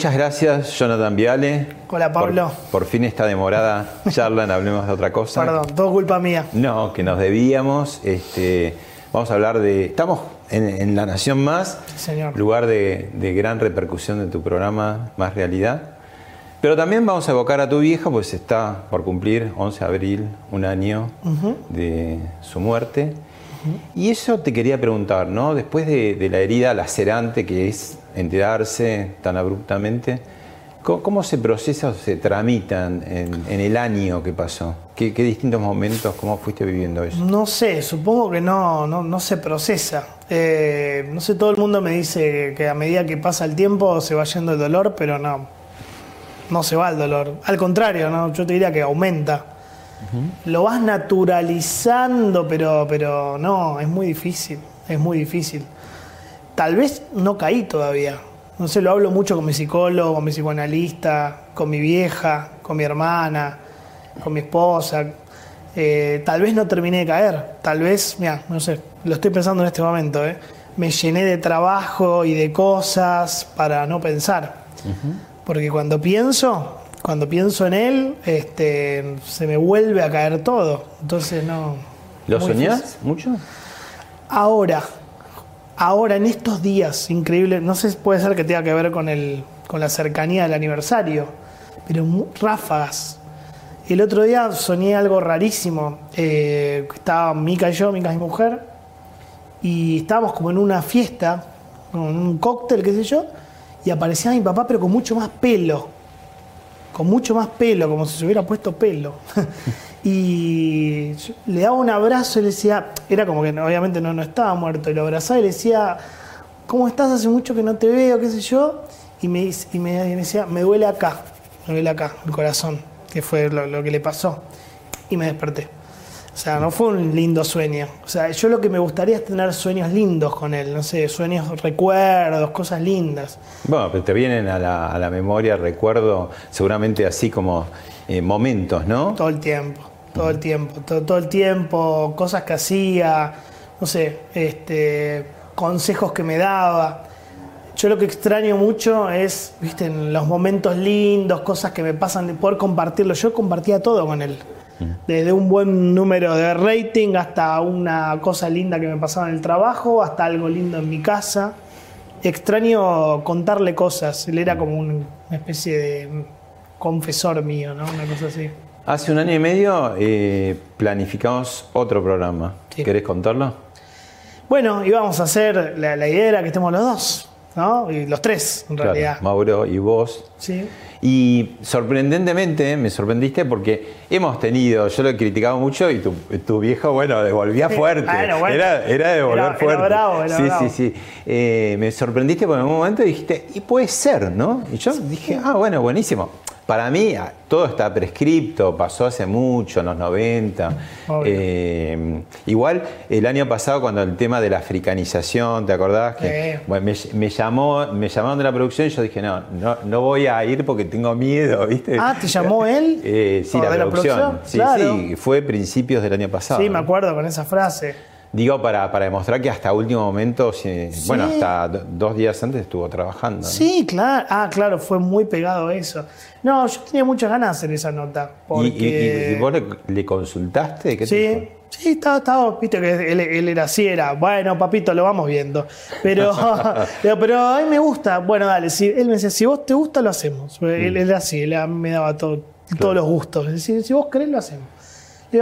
Muchas gracias, Jonathan Viale. Hola, Pablo. Por, fin esta demorada charla en Hablemos de otra cosa. Perdón, todo culpa mía. No, que nos debíamos. Este, vamos a hablar de. Estamos en, La Nación Más, señor. lugar de, gran repercusión de tu programa Más Realidad. Pero también vamos a evocar a tu vieja, pues está por cumplir 11 de abril, un año de su muerte. Y eso te quería preguntar, ¿no? Después de, la herida lacerante que es enterarse tan abruptamente, ¿cómo, se procesa o se tramitan en, el año que pasó? ¿Qué, distintos momentos, cómo fuiste viviendo eso? No sé, supongo que no, no, se procesa. Eh, no sé, todo el mundo me dice que a medida que pasa el tiempo se va yendo el dolor, pero no, no se va el dolor. Al contrario, ¿no? yo te diría que aumenta. Lo vas naturalizando, pero, pero no, es muy difícil, es muy difícil. Tal vez no caí todavía. No sé, lo hablo mucho con mi psicólogo, con mi psicoanalista, con mi vieja, con mi hermana, con mi esposa. Eh, tal vez no terminé de caer. Tal vez, mira, no sé, lo estoy pensando en este momento. ¿eh? Me llené de trabajo y de cosas para no pensar. Porque cuando pienso, cuando pienso en él, este, se me vuelve a caer todo. Entonces no. ¿Lo soñás mucho? Ahora, ahora en estos días, increíble, no sé, puede ser que tenga que ver con, el, con la cercanía del aniversario, pero ráfagas. El otro día soñé algo rarísimo. Eh, estaba Mica y yo, Mica y mi mujer, y estábamos como en una fiesta, con un cóctel, qué sé yo, y aparecía mi papá, pero con mucho más pelo con mucho más pelo, como si se hubiera puesto pelo. y le daba un abrazo y le decía, era como que obviamente no, no estaba muerto, y lo abrazaba y le decía, ¿cómo estás? Hace mucho que no te veo, qué sé yo. Y me, y me, decía, me duele acá, me duele acá, el corazón, que fue lo que le pasó. Y me desperté. O sea, no fue un lindo sueño. O sea, yo lo que me gustaría es tener sueños lindos con él, no sé, sueños, recuerdos, cosas lindas. Bueno, pero te vienen a la, a la memoria, recuerdo, seguramente así como eh, momentos, ¿no? Todo el tiempo, todo el tiempo, todo, el tiempo, cosas que hacía, no sé, este, consejos que me daba. Yo lo que extraño mucho es, viste, en los momentos lindos, cosas que me pasan, de poder compartirlo. Yo compartía todo con él. Desde un buen número de rating hasta una cosa linda que me pasaba en el trabajo, hasta algo lindo en mi casa. Extraño contarle cosas. Él era como una especie de confesor mío, ¿no? Una cosa así. Hace un año y medio eh, planificamos otro programa. ¿Querés contarlo? Bueno, íbamos a hacer, la, idea era que estemos los dos, ¿no? Y los tres, en realidad. Mauro y vos. Sí. Y sorprendentemente me sorprendiste porque hemos tenido, yo lo he criticado mucho y tu, viejo, bueno, devolvía fuerte. Era, era devolver fuerte. bravo, sí, sí, sí. Eh, me sorprendiste porque en un momento dijiste, y puede ser, ¿no? Y yo dije, ah, bueno, buenísimo. Para mí ah, todo está prescripto, pasó hace mucho, en los 90. Eh, igual el año pasado cuando el tema de la africanización, ¿te acordás? Que, me, llamó, me llamaron de la producción y yo dije, no, no, voy a ir porque tengo miedo, ¿viste? Ah, ¿te llamó él? Eh, sí, la, producción. Sí, sí, fue principios del año pasado. Sí, me acuerdo con esa frase. Digo, para, para demostrar que hasta último momento, si- Sí. bueno, hasta do- dos días antes estuvo trabajando. ¿no? Sí, claro. Ah, claro, fue muy pegado eso. No, yo tenía muchas ganas de hacer esa nota. ¿Y, Porque... y- y vos le, le consultaste? ¿Qué te Sí, dijo? sí, estaba, estaba, viste que él, él era así, era, bueno, papito, lo vamos viendo. Pero, pero, a mí me gusta, bueno, dale, si, él me decía, si vos te gusta, lo hacemos. Él, él era así, él me daba todo, todos los gustos. Es decir, si vos querés, lo hacemos.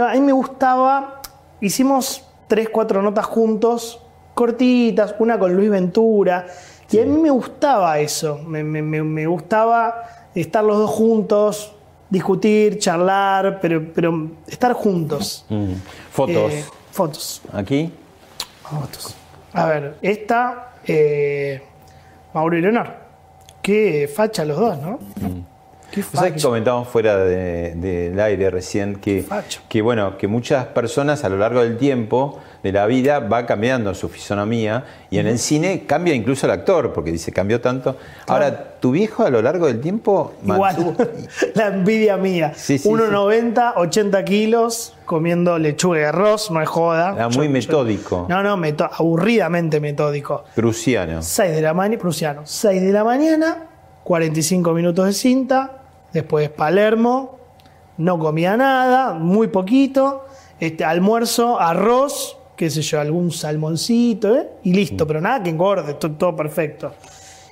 A mí me gustaba, hicimos tres, cuatro notas juntos, cortitas, una con Luis Ventura, y a mí me gustaba eso, me, me- me- gustaba estar los dos juntos, discutir, charlar, pero, pero estar juntos. Mm. Fotos. Eh, fotos. Aquí. Fotos. A ver, esta, eh, Mauro y Leonor. Qué facha los dos, ¿no? Qué Vos sabés que facha. comentamos fuera de- del aire recién que, que, bueno, que muchas personas a lo largo del tiempo de la vida va cambiando su fisonomía y en el cine cambia incluso el actor, porque dice cambió tanto. Ahora, tu viejo a lo largo del tiempo Igual, la envidia mía. Sí, sí, 1,90, 80 kilos, comiendo lechuga y arroz, no es joda. Era muy metódico. no, no, meto- aburridamente metódico. prusiano. 6 de la mañana, prusiano, 6 de la mañana, 45 minutos de cinta, después Palermo, no comía nada, muy poquito, este, almuerzo, arroz, qué sé yo, algún salmoncito, ¿eh? y Mm. listo, pero nada que engorde, to- todo, perfecto.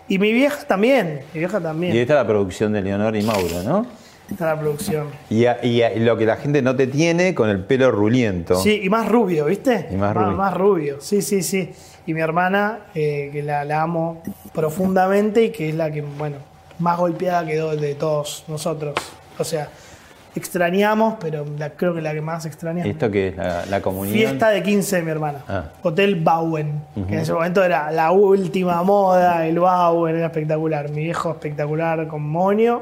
Y mi vieja también, mi vieja también, Y esta es la producción de Leonor y Mauro, ¿no? está la producción. Y, a- y a- y lo que la gente no te tiene con el pelo ruliento. Sí, y más rubio, ¿viste? Y más rubio. Más rubio, sí, sí, sí. Y mi hermana, eh, que la, la amo profundamente y que es la que, bueno, más golpeada quedó de todos nosotros. O sea, extrañamos, pero la- creo que la que más extrañamos. ¿Esto que es la, la comunión? Fiesta de 15 de mi hermana. Ah. Hotel Bauen. Que en ese momento era la última moda, el Bauen, era espectacular. Mi viejo espectacular con moño,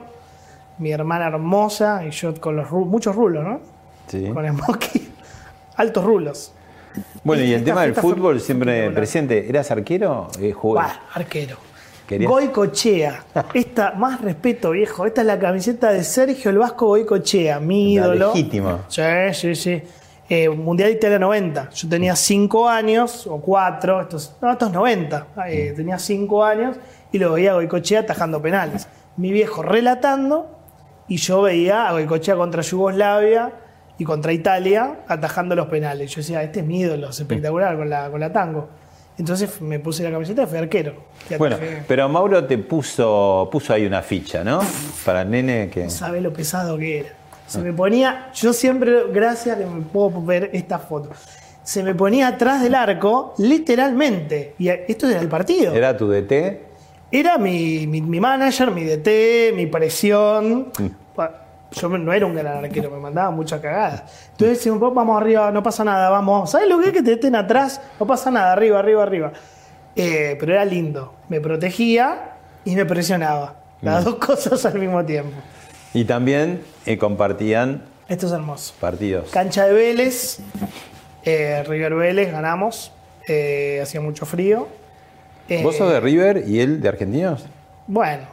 mi hermana hermosa y yo con los ru- muchos rulos, ¿no? Sí. Con smokey. Altos rulos. Bueno, y el tema del fútbol siempre presente. ¿Eras arquero? Eh, Buah, arquero. ¿Querías? Goicochea. Esta, más respeto, viejo. Esta es la camiseta de Sergio el Vasco Goicochea, mi La ídolo. legítima. Sí, sí, sí. Eh, Mundial Italia 90. Yo tenía 5 años, o 4, estos, no, estos 90. Eh, Mm. tenía 5 años y lo veía a Goicochea atajando penales. Mi viejo relatando y yo veía a Goicochea contra Yugoslavia y contra Italia atajando los penales. Yo decía, este es mi ídolo, es espectacular con la, con la tango. Entonces me puse la camiseta y fui arquero. Y Bueno, atajé. pero Mauro te puso, puso ahí una ficha, ¿no? Para el nene que... No sabe lo pesado que era. Se me ponía, yo siempre, gracias que me puedo ver esta foto. Se me ponía atrás del arco, literalmente. Y esto era el partido. Era, Era tu DT. mi, mi, mi manager, mi DT, mi presión. Pa- Yo no era un gran arquero, me mandaba mucha cagada. Entonces decían, vamos arriba, no pasa nada, vamos. ¿Sabes lo que es que te estén atrás? No pasa nada, arriba, arriba, arriba. Eh, pero era lindo. Me protegía y me presionaba. Las dos cosas al mismo tiempo. Y también eh, compartían Esto es hermoso. partidos. Cancha de Vélez, eh, River Vélez, ganamos. eh, hacía mucho frío. ¿Vos sos de River y él de Argentinos? Bueno,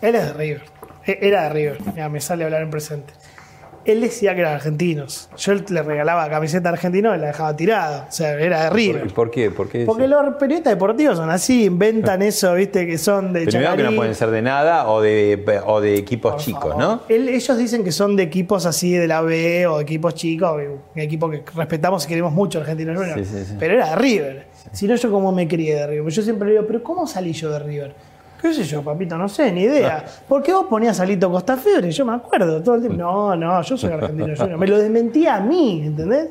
él es de River. E- Era de River. Me sale hablar en presente. Él decía que eran argentinos. Yo le regalaba camiseta argentina y la dejaba tirada. O sea, era de ¿Por, River. por qué? ¿Por qué Porque los periodistas deportivos son así, inventan eso, viste, que son de Primero que no pueden ser de nada o de, o de equipos Por chicos, favor. ¿no? Él- ellos dicen que son de equipos así de la B o equipos chicos, un equipo que respetamos y queremos mucho Argentinos Juniors. Sí, sí, sí. Pero era de River. Si no, yo como me crié de River. Yo siempre le digo, pero ¿cómo salí yo de River? ¿Qué sé yo, papito? No sé, ni idea. ¿Por qué vos ponías a Lito Costafiore? Yo me acuerdo todo el tiempo. No, no, yo soy argentino junior. Me lo desmentía a mí, ¿entendés?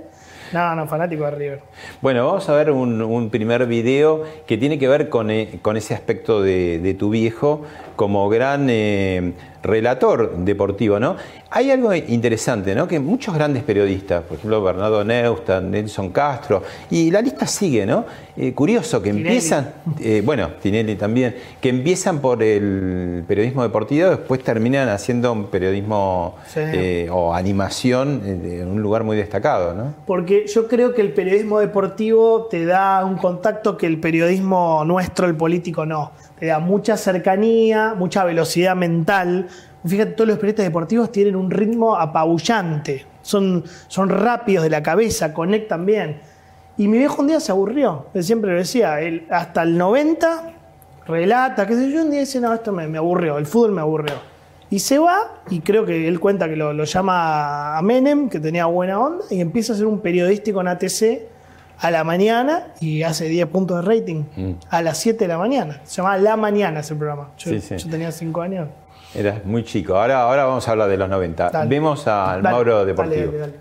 No, no, fanático de River. Bueno, vamos a ver un, un primer video que tiene que ver con, eh, con ese aspecto de, de tu viejo como gran eh, relator deportivo, ¿no? Hay algo interesante, ¿no? Que muchos grandes periodistas, por ejemplo, Bernardo Neustadt, Nelson Castro, y la lista sigue, ¿no? Eh, curioso que Tinelli. empiezan, eh, bueno, Tinelli también, que empiezan por el periodismo deportivo, después terminan haciendo un periodismo Sí. eh, o animación en un lugar muy destacado, ¿no? Porque yo creo que el periodismo deportivo te da un contacto que el periodismo nuestro, el político, no. Da mucha cercanía, mucha velocidad mental. Fíjate, todos los periodistas deportivos tienen un ritmo apabullante. Son, son rápidos de la cabeza, conectan bien. Y mi viejo un día se aburrió, él siempre lo decía, él hasta el 90 relata, qué sé yo, un día dice, no, esto me, aburrió, el fútbol me aburrió. Y se va, y creo que él cuenta que lo, lo llama a Menem, que tenía buena onda, y empieza a hacer un periodístico en ATC a la mañana y hace 10 puntos de rating Mm. a las 7 de la mañana. Se llamaba La Mañana ese programa. Yo, Sí, sí. yo tenía 5 años. Eras muy chico. Ahora, ahora vamos a hablar de los 90. Dale. Vemos al Dale, Mauro Deportivo. dale,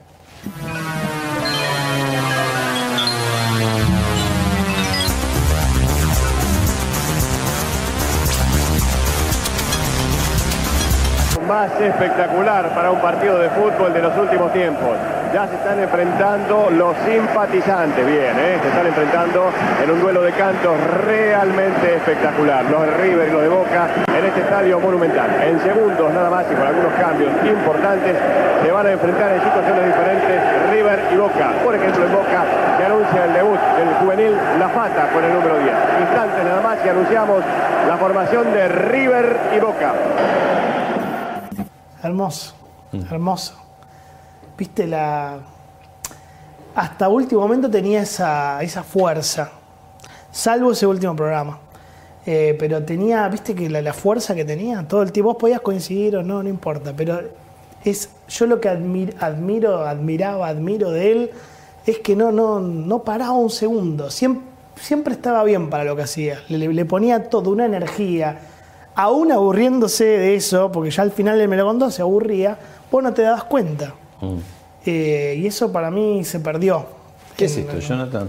espectacular para un partido de fútbol de los últimos tiempos. Ya se están enfrentando los simpatizantes, bien, ¿eh? se están enfrentando en un duelo de cantos realmente espectacular. Los de River y los de Boca en este estadio monumental. En segundos nada más y con algunos cambios importantes se van a enfrentar en situaciones diferentes River y Boca. Por ejemplo, en Boca se anuncia el debut del juvenil La Fata con el número 10. Instantes nada más y anunciamos la formación de River y Boca. Hermoso, hermoso. Viste la. Hasta último momento tenía esa, esa fuerza. Salvo ese último programa. Eh, pero tenía, viste que la, la fuerza que tenía, todo el tiempo. Vos podías coincidir o no, no importa. Pero es. Yo lo que admir- admiro, admiraba, admiro de él es que no, no, no paraba un segundo. Siempre, siempre estaba bien para lo que hacía. Le, le- le ponía todo, una energía. Aún aburriéndose de eso, porque ya al final él me lo contó, se aburría, vos no te dabas cuenta. Eh, y eso para mí se perdió. ¿Qué es esto, Jonathan?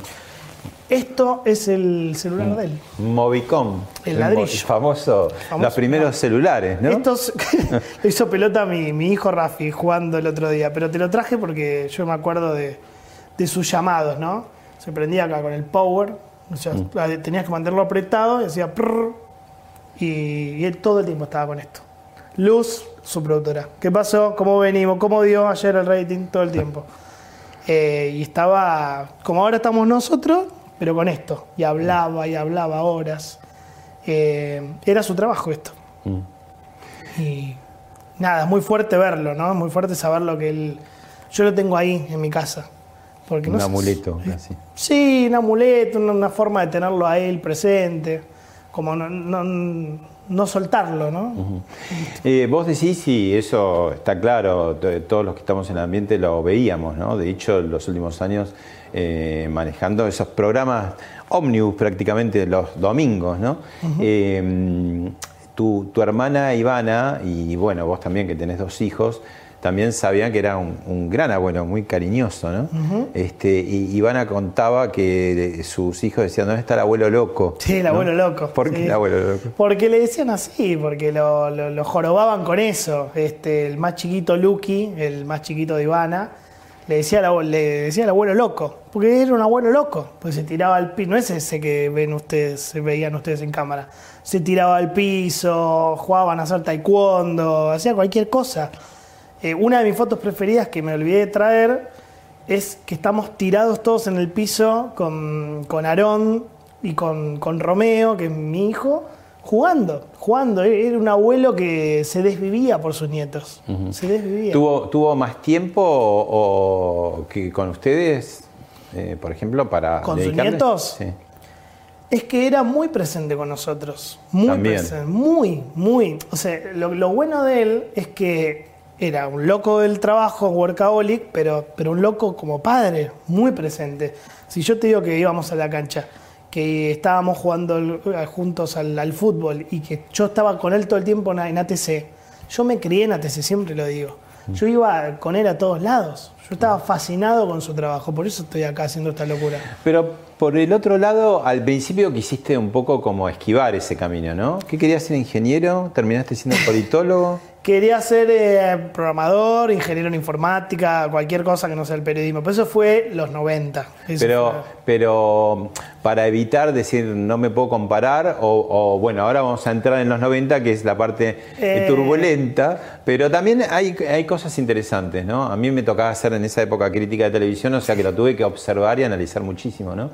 Esto es el celular de él. Movicom. El ladrillo. famoso, Famoso, los primeros no. celulares, ¿no? Estos lo hizo pelota mi, mi hijo Rafi jugando el otro día, pero te lo traje porque yo me acuerdo de, de sus llamados, ¿no? Se prendía acá con el power, o sea, Mm. tenías que mantenerlo apretado y hacía prrr, y, él todo el tiempo estaba con esto. Luz, su productora. ¿Qué pasó? ¿Cómo venimos? ¿Cómo dio ayer el rating? Todo el tiempo. Eh, y estaba, como ahora estamos nosotros, pero con esto. Y hablaba y hablaba horas. Eh, era su trabajo esto. Y nada, es muy fuerte verlo, ¿no? Es muy fuerte saber lo que él... Yo lo tengo ahí en mi casa. Porque no Un sé- amuleto, casi. Sí, un amuleto, una, una forma de tenerlo a él presente. Como no, no, no soltarlo, ¿no? Eh, vos decís, y eso está claro, todos los que estamos en el ambiente lo veíamos, ¿no? De hecho, en los últimos años eh, manejando esos programas ómnibus prácticamente los domingos, ¿no? Eh, tu, tu hermana Ivana, y bueno, vos también que tenés dos hijos, también sabían que era un, un gran abuelo, muy cariñoso, ¿no? este, y Ivana contaba que sus hijos decían, ¿dónde está el abuelo loco? Sí, el ¿No? abuelo loco. ¿Por qué sí. el abuelo loco? Porque le decían así, porque lo, lo- lo jorobaban con eso. Este, el más chiquito Lucky, el más chiquito de Ivana, le decía, al abuelo, le decía al abuelo loco. Porque era un abuelo loco. Pues se tiraba al piso. No es ese que ven ustedes, se veían ustedes en cámara. Se tiraba al piso, jugaban a hacer taekwondo, hacía cualquier cosa. Eh, una de mis fotos preferidas que me olvidé de traer es que estamos tirados todos en el piso con, con Aarón y con, con Romeo, que es mi hijo, jugando, jugando. Era un abuelo que se desvivía por sus nietos. Se desvivía. ¿Tuvo, ¿Tuvo más tiempo o, o que con ustedes, eh, por ejemplo, para ¿Con sus nietos? Sí. Es que era muy presente con nosotros. Muy También. presente. Muy, muy. O sea, lo, lo bueno de él es que era un loco del trabajo, workaholic, pero, pero un loco como padre, muy presente. Si yo te digo que íbamos a la cancha, que estábamos jugando juntos al, al fútbol y que yo estaba con él todo el tiempo en en ATC, yo me crié en ATC, siempre lo digo. Yo iba con él a todos lados. Yo estaba fascinado con su trabajo, por eso estoy acá haciendo esta locura. Pero por el otro lado, al principio quisiste un poco como esquivar ese camino, ¿no? ¿Qué querías ser ingeniero? ¿Terminaste siendo politólogo? Quería ser eh, programador, ingeniero en informática, cualquier cosa que no sea el periodismo. Pero eso fue los 90. Eso Pero, fue- pero para evitar decir no me puedo comparar, o, o, bueno, ahora vamos a entrar en los 90, que es la parte eh, Eh. turbulenta, pero también hay, hay cosas interesantes, ¿no? A mí me tocaba hacer en esa época crítica de televisión, o sea que lo tuve que observar y analizar muchísimo, ¿no?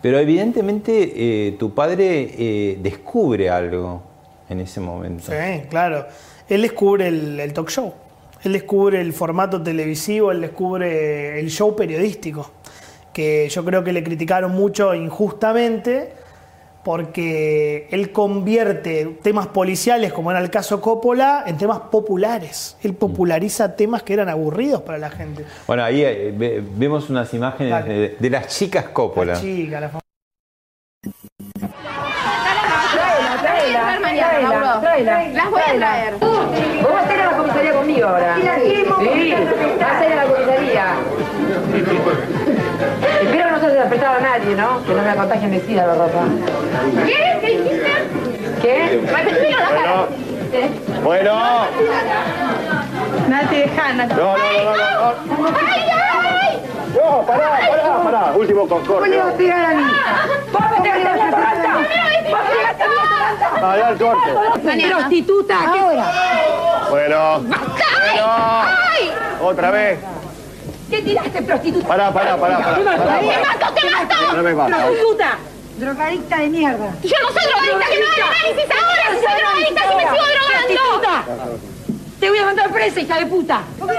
Pero evidentemente eh, tu padre eh, descubre algo en ese momento. Sí, claro. Él descubre el, el talk show. Él descubre el formato televisivo, él descubre el show periodístico. que yo creo que le criticaron mucho injustamente porque él convierte temas policiales, como era el caso Coppola, en temas populares. Él populariza temas que eran aburridos para la gente. Bueno, ahí eh, ve- vemos unas imágenes de, de las chicas Coppola. La chica, la traer mañana, Mauro. Las voy a traer. Vos vas a ir a la comisaría conmigo ahora. Sí, vas a ir a la comisaría. Espero que no se haya despertado a nadie, ¿no? Que no me contagien de sida la ropa. ¿Qué? ¿Qué dijiste? ¿Qué? La cara. Bueno. Nati, deja, Nati. No, no, no, no, no. ¡Ay, ay! No, pará, pará, pará. Último con ¿Cómo le vas a corte. pegar a mí? ¿Vos me pegaste a la planta? ¿Vos pegaste a ya el corte. Prostituta, Ahora. Bueno. Bueno. ¡Ay! Otra vez. ¿Qué tiraste, prostituta? Pará, pará, pará, pará. ¡Te pará, mato, te mato! No me matas. Prostituta. Drogadicta de mierda. Yo no soy drogadicta, que me hagan análisis ahora si soy drogadicta, si me sigo drogando. Te voy a mandar presa, hija de puta. Voy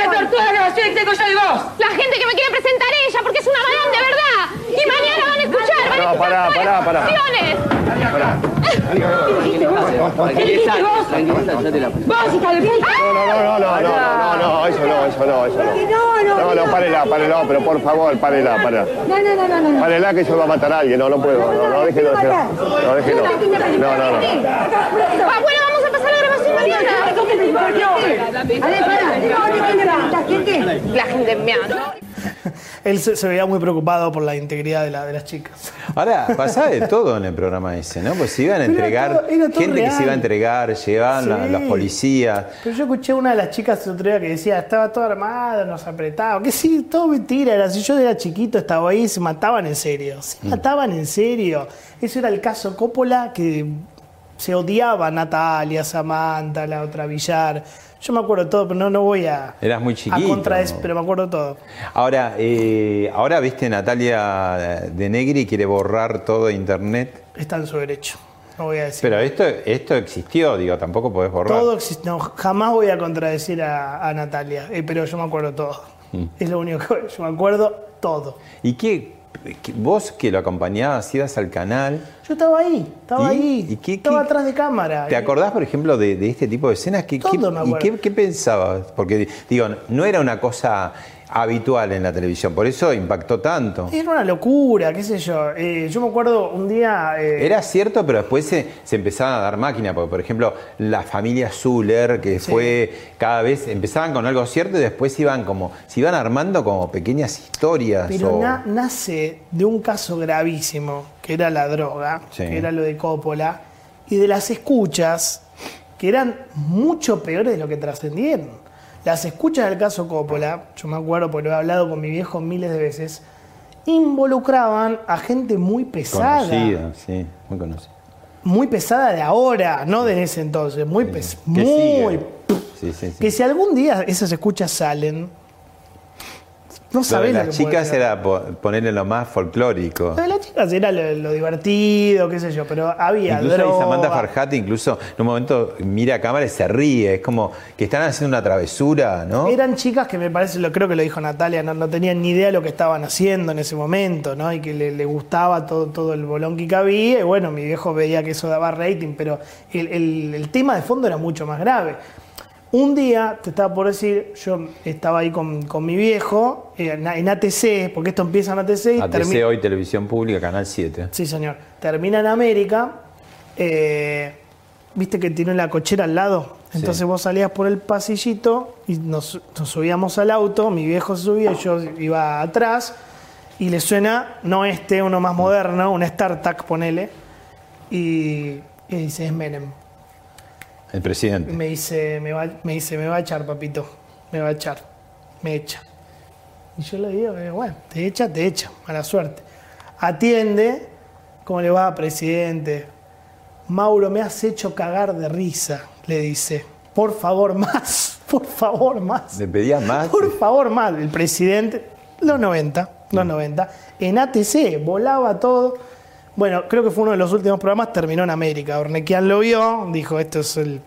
a dar todas las grabaciones que tengo yo de vos. La gente que me quiere presentar ella, porque es una balón de verdad. Y mañana van a escuchar, van a No, escuchar pará, todas pará, las pará. canciones. ¿Qué dijiste vos? ¿Qué dijiste vos? Hija de puta. No, no, no, no, no, no, no, no, eso no, eso no, eso no. No, no, párela, párela, pero por favor, párela, párela. No, no, no, no, no. Párela que eso va a matar a alguien, no, no puedo, no, no, déjelo, déjelo. no, déjelo. No, no, no. Ah, bueno, vamos a pasar la grabación mañana. La gente me. Él se, se veía muy preocupado por la integridad de, la- de las chicas. Ahora, pasaba de todo en el programa ese, ¿no? Pues se iban a entregar, todo- era todo gente que se iba a entregar, llevaban a los policías. Pero yo escuché una de las chicas el otro día que decía, estaba todo armado, nos apretaba. Que sí, todo mentira. Era, si yo era chiquito, estaba ahí, se mataban en serio. Se Mm. mataban en serio. Ese era el caso Coppola que se odiaba a Natalia, Samantha, la otra Villar. Yo me acuerdo todo, pero no, no voy a. Eras muy A chiquito. contradecir, pero me acuerdo todo. Ahora, eh, ahora viste Natalia de Negri quiere borrar todo de internet. Está en su derecho. No voy a decir. Pero esto, esto existió, digo, tampoco podés borrar. Todo existe. No, jamás voy a contradecir a, a Natalia, eh, pero yo me acuerdo todo. Mm. Es lo único que yo me acuerdo todo. ¿Y qué- vos que lo acompañabas, ibas al canal? Yo estaba ahí, estaba ¿Y? ahí. ¿Y qué- estaba qué- atrás de cámara. ¿Te acordás, por ejemplo, de, de este tipo de escenas? ¿Qué, Todo qué- me ¿Y qué pensabas? Porque, digo, no era una cosa habitual en la televisión, por eso impactó tanto. Era una locura, qué sé yo. Eh, yo me acuerdo un día. eh, Era cierto, pero después se, se empezaban a dar máquina, porque por ejemplo la familia Zuller, que Sí. fue cada vez, empezaban con algo cierto y después iban como, se iban armando como pequeñas historias. Pero o- na- nace de un caso gravísimo, que era la droga, Sí. que era lo de Coppola, y de las escuchas, que eran mucho peores de lo que trascendieron. Las escuchas del caso Coppola, yo me acuerdo porque lo he hablado con mi viejo miles de veces, involucraban a gente muy pesada. conocida, sí, muy conocida. Muy pesada de ahora, no de ese entonces. Muy pesada. Que si algún día esas escuchas salen, no Lo de las chicas era po- ponerle lo más folclórico. Lo de las chicas era lo, lo divertido, qué sé yo, pero había Incluso droga. Samantha Farhati incluso en un momento mira a cámara y se ríe, es como que están haciendo una travesura, ¿no? Eran chicas que me parece, lo creo que lo dijo Natalia, no, no tenían ni idea de lo que estaban haciendo en ese momento, ¿no? Y que le, le gustaba todo, todo el bolón que había. Y bueno, mi viejo veía que eso daba rating, pero el, el- el tema de fondo era mucho más grave. Un día, te estaba por decir, yo estaba ahí con, con mi viejo eh, en, en ATC, porque esto empieza en ATC y ATC hoy Televisión Pública, Canal 7. Sí, señor. Termina en América. eh, Viste que tiene la cochera al lado. Entonces Sí. vos salías por el pasillito y nos, nos subíamos al auto. Mi viejo se subía, yo iba atrás. Y le suena, no este, uno más moderno, un StarTAC, ponele. Y, y dice, es Menem. El presidente. me dice, me va, me dice, me va a echar, papito. Me va a echar. Me echa. Y yo le digo, bueno, te echa, te echa. Mala suerte. Atiende. ¿Cómo le va, presidente? Mauro, me has hecho cagar de risa, le dice. Por favor, más. Por favor, más. ¿Le pedía más? Por favor, mal. El presidente, los 90, los 90, en ATC, volaba todo. Bueno, creo que fue uno de los últimos programas, terminó en América. Ornequian lo vio, dijo, esto es el,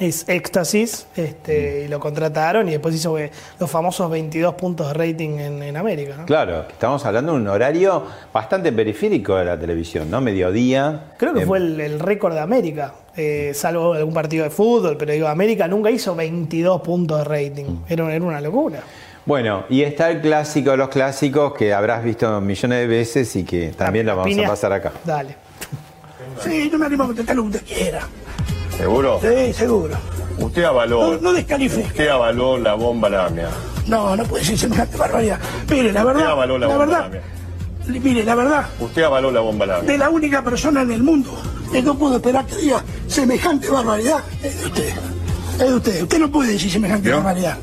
es Éxtasis, este, y lo contrataron y después hizo eh, los famosos 22 puntos de rating en, en América. ¿no? Claro, estamos hablando de un horario bastante periférico de la televisión, ¿no? Mediodía. Creo que Eh, fue el, el récord de América, eh, salvo algún partido de fútbol, pero digo, América nunca hizo 22 puntos de rating. Mm. Era, era una locura. Bueno, y está el clásico de los clásicos que habrás visto millones de veces y que también lo vamos Piña. a pasar acá. Dale. Sí, yo me animo a contestar lo que usted quiera. ¿Seguro? Sí, seguro. Usted avaló, No, no descalifique. usted avaló la bomba lámina. No, no puede decir semejante barbaridad. Mire, la Usted verdad, avaló la la bomba verdad, mire, la verdad, Usted avaló la bomba lámina. de la única persona en el mundo que no puedo esperar que diga semejante barbaridad es de usted. Es de usted. Usted no puede decir semejante ¿Yo? barbaridad.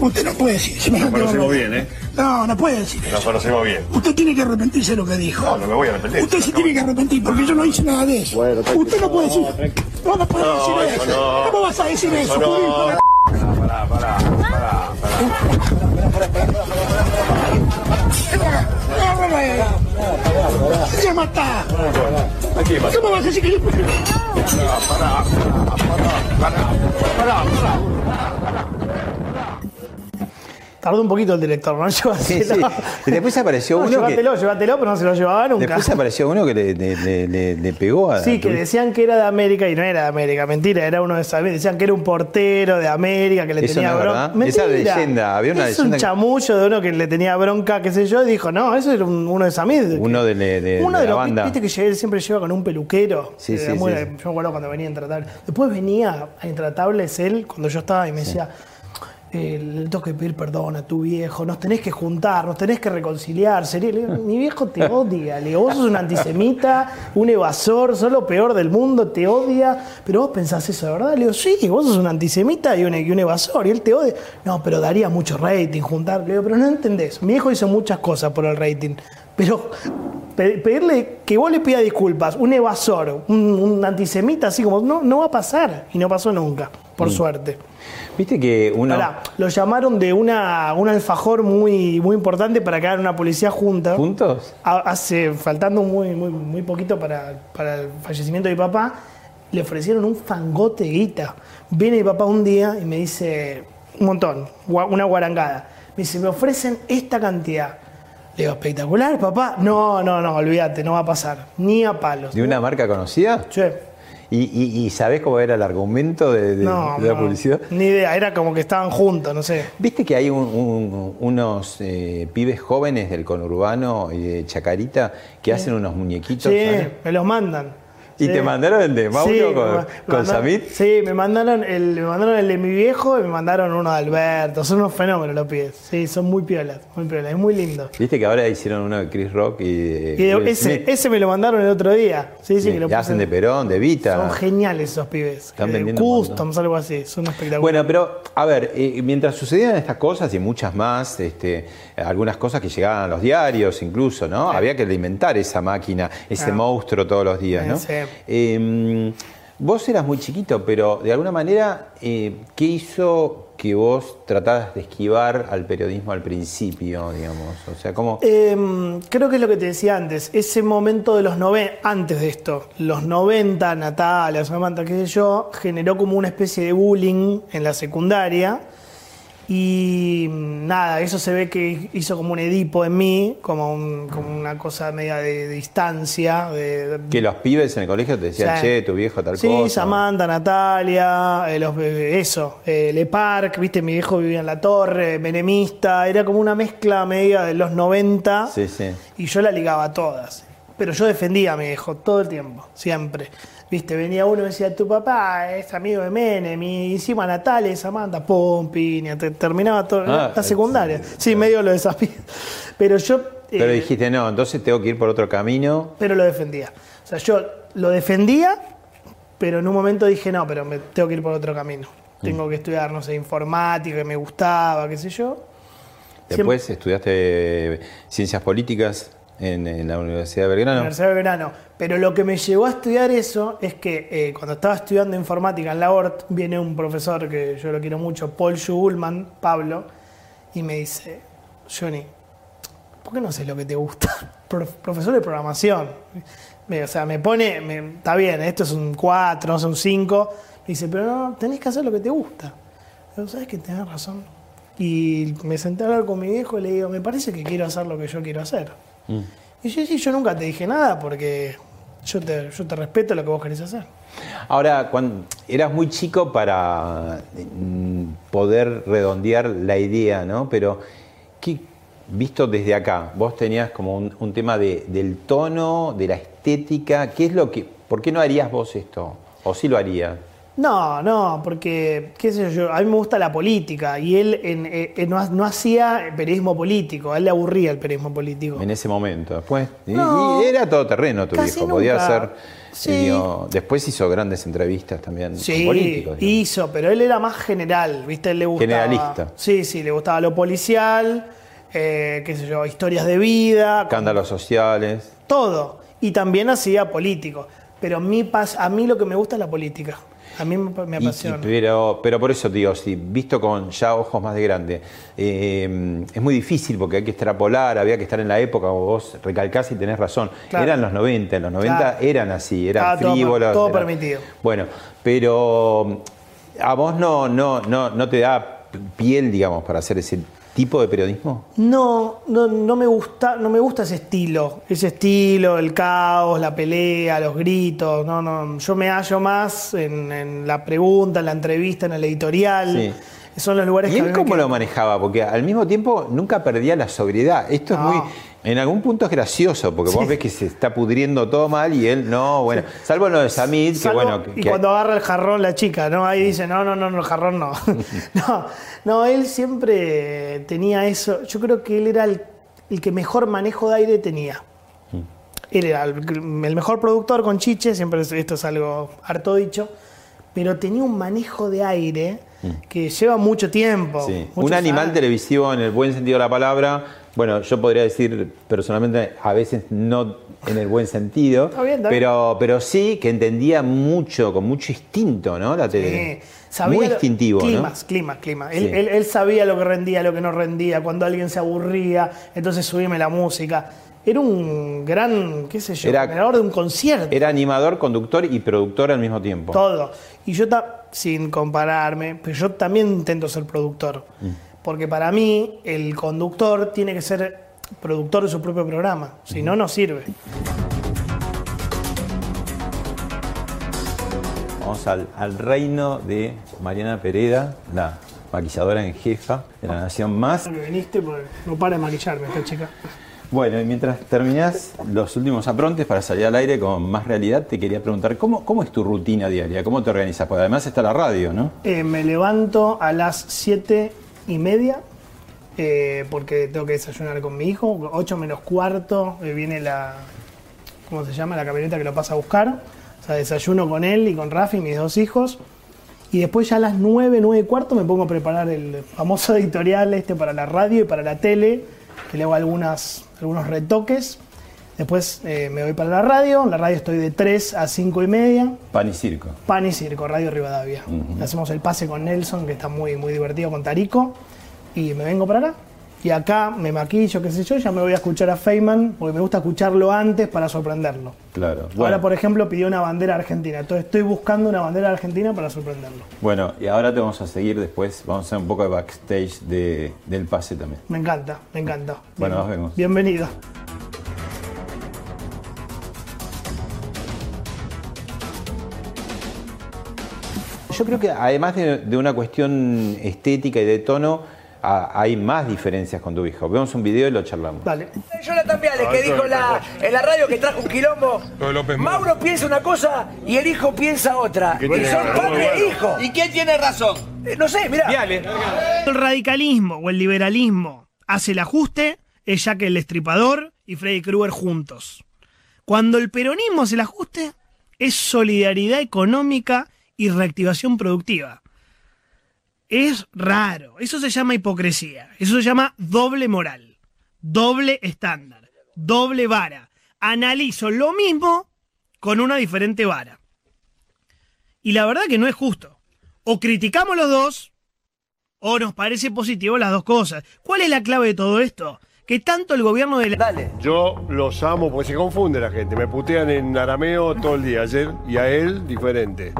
Usted no puede decir semejante Nos conocemos bien, ¿eh? No, no puede decir Nos eso. conocemos bien. Usted tiene que arrepentirse de lo que dijo. No, no me voy a arrepentir. Usted se tiene que arrepentir porque yo no hice nada de eso. Bueno. Usted no puede decir. No, no puede No, decir eso eso. no. ¿Cómo vas a decir eso? no. Hijo de Pará, pará, pará, pará. Pará, ¿Cómo vas a decir que yo pará, pará, pará, pará. Tardó un poquito el director, ¿no? Sí, sí. Llévatelo. Y después apareció No, uno que. llévatelo, llévatelo, pero no se lo llevaba nunca. Después apareció uno que le, le- le- le- le pegó a. Sí, que decían que era de América y no era de América, mentira, era uno de esos. Decían que era un portero de América que le Eso tenía no bronca. Esa leyenda, había una es leyenda un chamullo de uno que le tenía bronca, qué sé yo, y dijo, no, eso era un- uno de Samid. Uno de, de- de- Uno de la los, banda. viste que él siempre lleva con un peluquero. Sí, Era sí, muy- sí. Yo me acuerdo cuando venía a Intratable. Después venía a Intratables él, cuando yo estaba, y me decía, eh, le tengo que pedir perdón a tu viejo, nos tenés que juntar, nos tenés que reconciliar. Sería, le digo, mi viejo te odia, le digo, vos sos un antisemita, un evasor, sos lo peor del mundo, te odia, pero vos pensás eso, ¿de verdad? Le digo, sí, vos sos un antisemita y un, y un evasor, y él te odia. No, pero daría mucho rating juntar. Le digo, pero no entendés, mi viejo hizo muchas cosas por el rating, pero pe- pedirle que vos le pidas disculpas, un evasor, un, un antisemita, así como, no, no va a pasar, y no pasó nunca, por suerte. Viste que uno. Pará, lo llamaron de una, un alfajor muy, muy importante para que hagan una policía junta. ¿Juntos? A- Hace, faltando muy, muy, muy poquito para, para el fallecimiento de mi papá, le ofrecieron un fangote de guita. Viene mi papá un día y me dice, un montón, una guarangada. Me dice, me ofrecen esta cantidad. Le digo, espectacular, papá. No, no, no, olvídate, no va a pasar. Ni a palos. ¿De una marca conocida? Che, ¿Y, y, y sabés cómo era el argumento de, de- no, de la no, publicidad? Ni idea, era como que estaban juntos, no sé. ¿Viste que hay un- un- unos eh, pibes jóvenes del conurbano y de Chacarita que hacen unos muñequitos? Sí, ¿sabes? me los mandan. ¿Y Sí. te mandaron el de Mauro Sí, con, ma- Samit? Sí, me mandaron, el, me mandaron el de mi viejo y me mandaron uno de Alberto. Son unos fenómenos los pibes. Sí, son muy piolas, muy piolas. Es muy lindo. ¿Viste que ahora hicieron uno de Chris Rock y de, Y de- Will ese, ese me lo mandaron el otro día. Sí, sí, que lo hacen de Perón, de Vita. Son geniales esos pibes. Están Eh, vendiendo un Customs, algo así. Son espectaculares. Bueno, pero a ver, eh, mientras sucedían estas cosas y muchas más, este, algunas cosas que llegaban a los diarios incluso, ¿no? Había que alimentar esa máquina, ese Ah. monstruo todos los días, ¿no? Sí. Eh, vos eras muy chiquito, pero de alguna manera, eh, ¿qué hizo que vos trataras de esquivar al periodismo al principio, digamos? O sea, ¿cómo...? Eh, creo que es lo que te decía antes, ese momento de los 90, antes de esto, los 90, Natalia, Samantha, qué sé yo, generó como una especie de bullying en la secundaria. Y nada, eso se ve que hizo como un Edipo en mí, como, un- como una cosa media de, distancia. De, Que los pibes en el colegio te decían, Sí. che, tu viejo tal Sí, cosa. Samantha, Natalia, eh, los, eh, eso, eh, Le Parc, viste, mi viejo vivía en la torre, menemista, era como una mezcla media de los 90 Sí, sí. y yo la ligaba a todas. Pero yo defendía a mi viejo todo el tiempo, siempre. Viste, venía uno y decía, tu papá es amigo de Menem, y encima Natalia y Samantha, pum, piña, te- terminaba todo, Ah, la secundaria. Sí, medio lo desafío. Pero yo... Pero eh, dijiste, no, entonces tengo que ir por otro camino. pero lo defendía. O sea, yo lo defendía, pero en un momento dije, no, pero me tengo que ir por otro camino. Tengo que estudiar, no sé, informática, que me gustaba, qué sé yo. Después estudiaste ciencias políticas en, la Universidad de Belgrano. Pero lo que me llevó a estudiar eso es que eh, cuando estaba estudiando informática en la ORT, viene un profesor que yo lo quiero mucho, Paul Schulman, Pablo, y me dice, Johnny, ¿por qué no sé lo que te gusta? Pro- profesor de programación. Me- o sea, me pone, me- está bien, esto es un 4, no es un 5. dice, pero no, tenés que hacer lo que te gusta. Pero sabes que tenés razón. Y me senté a hablar con mi viejo y le digo, me parece que quiero hacer lo que yo quiero hacer. Y yo, sí, yo nunca te dije nada porque yo te, yo te respeto lo que vos querés hacer. Ahora, cuando eras muy chico para mm, poder redondear la idea, ¿no? Pero, ¿qué, visto desde acá, vos tenías como un, un tema de- del tono, de la estética, ¿qué es lo que, por qué no harías vos esto? ¿O sí lo harías? No, no, porque, qué sé yo, a mí me gusta la política y él en- eh, eh, no, no hacía periodismo político, a él le aburría el periodismo político. En ese momento, después. y- No, y era todo terreno tu viejo, podía nunca. ser. Sí. digo, después hizo grandes entrevistas también con Sí, políticos. digamos. hizo, pero él era más general, ¿viste? Él le gustaba. Generalista. Sí, sí, le gustaba lo policial, eh, qué sé yo, historias de vida, Escándalos sociales. todo. Y también hacía político. Pero mi pas a mí lo que me gusta es la política. A mí me, me Y- apasiona. pero, pero por eso, digo, si visto con ya ojos más de grande, eh, es muy difícil porque hay que extrapolar, había que estar en la época, vos recalcás y tenés razón. Claro. Eran los 90, en los 90 Claro. eran así, eran todo- frívolos. todo eran- permitido. Bueno, pero a vos no, no, no, no te da piel, digamos, para hacer ese tipo de periodismo. No, no, no me gusta, no me gusta ese estilo, ese estilo, el caos, la pelea, los gritos, no, no, yo me hallo más en, en la pregunta, en la entrevista, en el editorial, Sí. son los lugares ¿Y que él me cómo lo manejaba? Porque al mismo tiempo nunca perdía la sobriedad. Esto es muy. En algún punto es gracioso, porque vos ves que se está pudriendo todo mal y él no, bueno. Salvo lo de Samid, que bueno. que- y cuando agarra el jarrón la chica, ¿no? Ahí dice, no, no, no, no, el jarrón no. no. No, él siempre tenía eso. Yo creo que él era el, el que mejor manejo de aire tenía. Mm. Él era el, el mejor productor con Chiche, siempre es- esto es algo harto dicho, pero tenía un manejo de aire que lleva mucho tiempo. Mm. sí. Un animal años. televisivo en el buen sentido de la palabra. Bueno, yo podría decir personalmente, a veces no en el buen sentido, Está bien, está bien. pero, pero sí que entendía mucho, con mucho instinto, ¿no? La tele. Sí, sabía Muy instintivo, climas, climas, climas. Él, Sí. él- él sabía lo que rendía, lo que no rendía, cuando alguien se aburría, entonces subime la música. Era un gran, qué sé yo, Era- generador de un concierto. Era animador, conductor y productor al mismo tiempo. Todo. Y yo, ta- sin compararme, pero yo también intento ser productor. Mm. Porque para mí, el conductor tiene que ser productor de su propio programa. Si no, no sirve. Vamos al, al reino de Mariana Pereda, la maquilladora en jefa de la Nación Más. Que viniste, porque no para de maquillarme esta chica. Bueno, y mientras terminás los últimos aprontes para salir al aire con más realidad, te quería preguntar, ¿cómo, cómo es tu rutina diaria? ¿Cómo te organizas? Porque además está la radio, ¿no? Eh, me levanto a las siete y media eh, porque tengo que desayunar con mi hijo. 8 menos cuarto eh, viene la. ¿Cómo se llama? La camioneta que lo pasa a buscar. O sea, desayuno con él y con Rafi, mis dos hijos. Y después ya a las 9, 9 y cuarto me pongo a preparar el famoso editorial este para la radio y para la tele, que le hago algunos retoques. Después eh, me voy para la radio. En la radio estoy de 3 a 5 y media. Pan y circo. Pan y Circo, Radio Rivadavia. Hacemos el pase con Nelson, que está muy, muy divertido con Tarico. Y me vengo para acá. Y acá me maquillo, qué sé yo, ya me voy a escuchar a Feynman, porque me gusta escucharlo antes para sorprenderlo. Claro. Ahora, Bueno, por ejemplo, pidió una bandera argentina. Entonces estoy buscando una bandera argentina para sorprenderlo. bueno, y ahora te vamos a seguir después, vamos a hacer un poco de backstage de- del pase también. Me encanta, me encanta. Bueno, nos vemos. Bienvenido. Yo creo que además de, de una cuestión estética y de tono, a- hay más diferencias con tu hijo. Vemos un video y lo charlamos. Dale. Jonathan Viales, que dijo en la, en la radio que trajo un quilombo. Mauro piensa una cosa y el hijo piensa otra. Y son padre e hijo. ¿Y quién tiene razón? Eh, No sé, mirá. El radicalismo o el liberalismo hace el ajuste, es Jack el Destripador y Freddy Krueger juntos. Cuando el peronismo hace el ajuste, es solidaridad económica y reactivación productiva. Es raro, eso se llama hipocresía, eso se llama doble moral, doble estándar, doble vara. Analizo lo mismo con una diferente vara. Y la verdad que no es justo. O criticamos los dos, o nos parece positivo las dos cosas. ¿Cuál es la clave de todo esto? Que tanto el gobierno de la... Dale. Yo los amo porque se confunde la gente. Me putean en arameo todo el día ayer y a él diferente.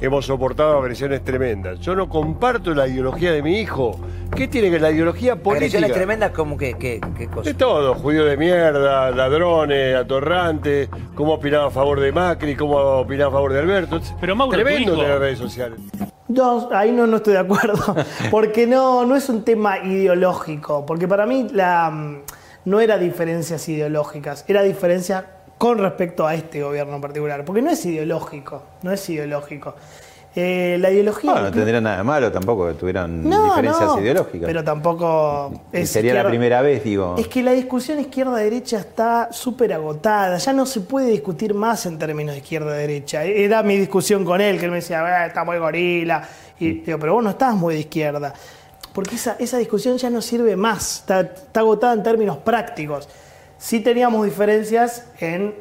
Hemos soportado agresiones tremendas. Yo no comparto la ideología de mi hijo. ¿Qué tiene que la ideología política? Agresiones tremendas como que, que, qué cosa. De todo, judío de mierda, ladrones, atorrantes, cómo opinaba a favor de Macri, cómo opinaba a favor de Alberto. Pero Mauro, Tremendo tu hijo- de las redes sociales. No, ahí no, no estoy de acuerdo, porque no, no es un tema ideológico, porque para mí la, mm, no era diferencias ideológicas, era diferencia con respecto a este gobierno en particular, porque no es ideológico, no es ideológico. Eh, la ideología... Bueno, no tendría nada de malo tampoco que tuvieran No, diferencias no, ideológicas. Pero tampoco es sería la primera vez, digo. Es que la discusión izquierda-derecha está súper agotada. Ya no se puede discutir más en términos de izquierda-derecha. Era mi discusión con él, que él me decía, "Ah, está muy gorila. Y digo, pero vos no estás muy de izquierda. Porque esa, esa discusión ya no sirve más. Está, está agotada en términos prácticos. Sí teníamos diferencias en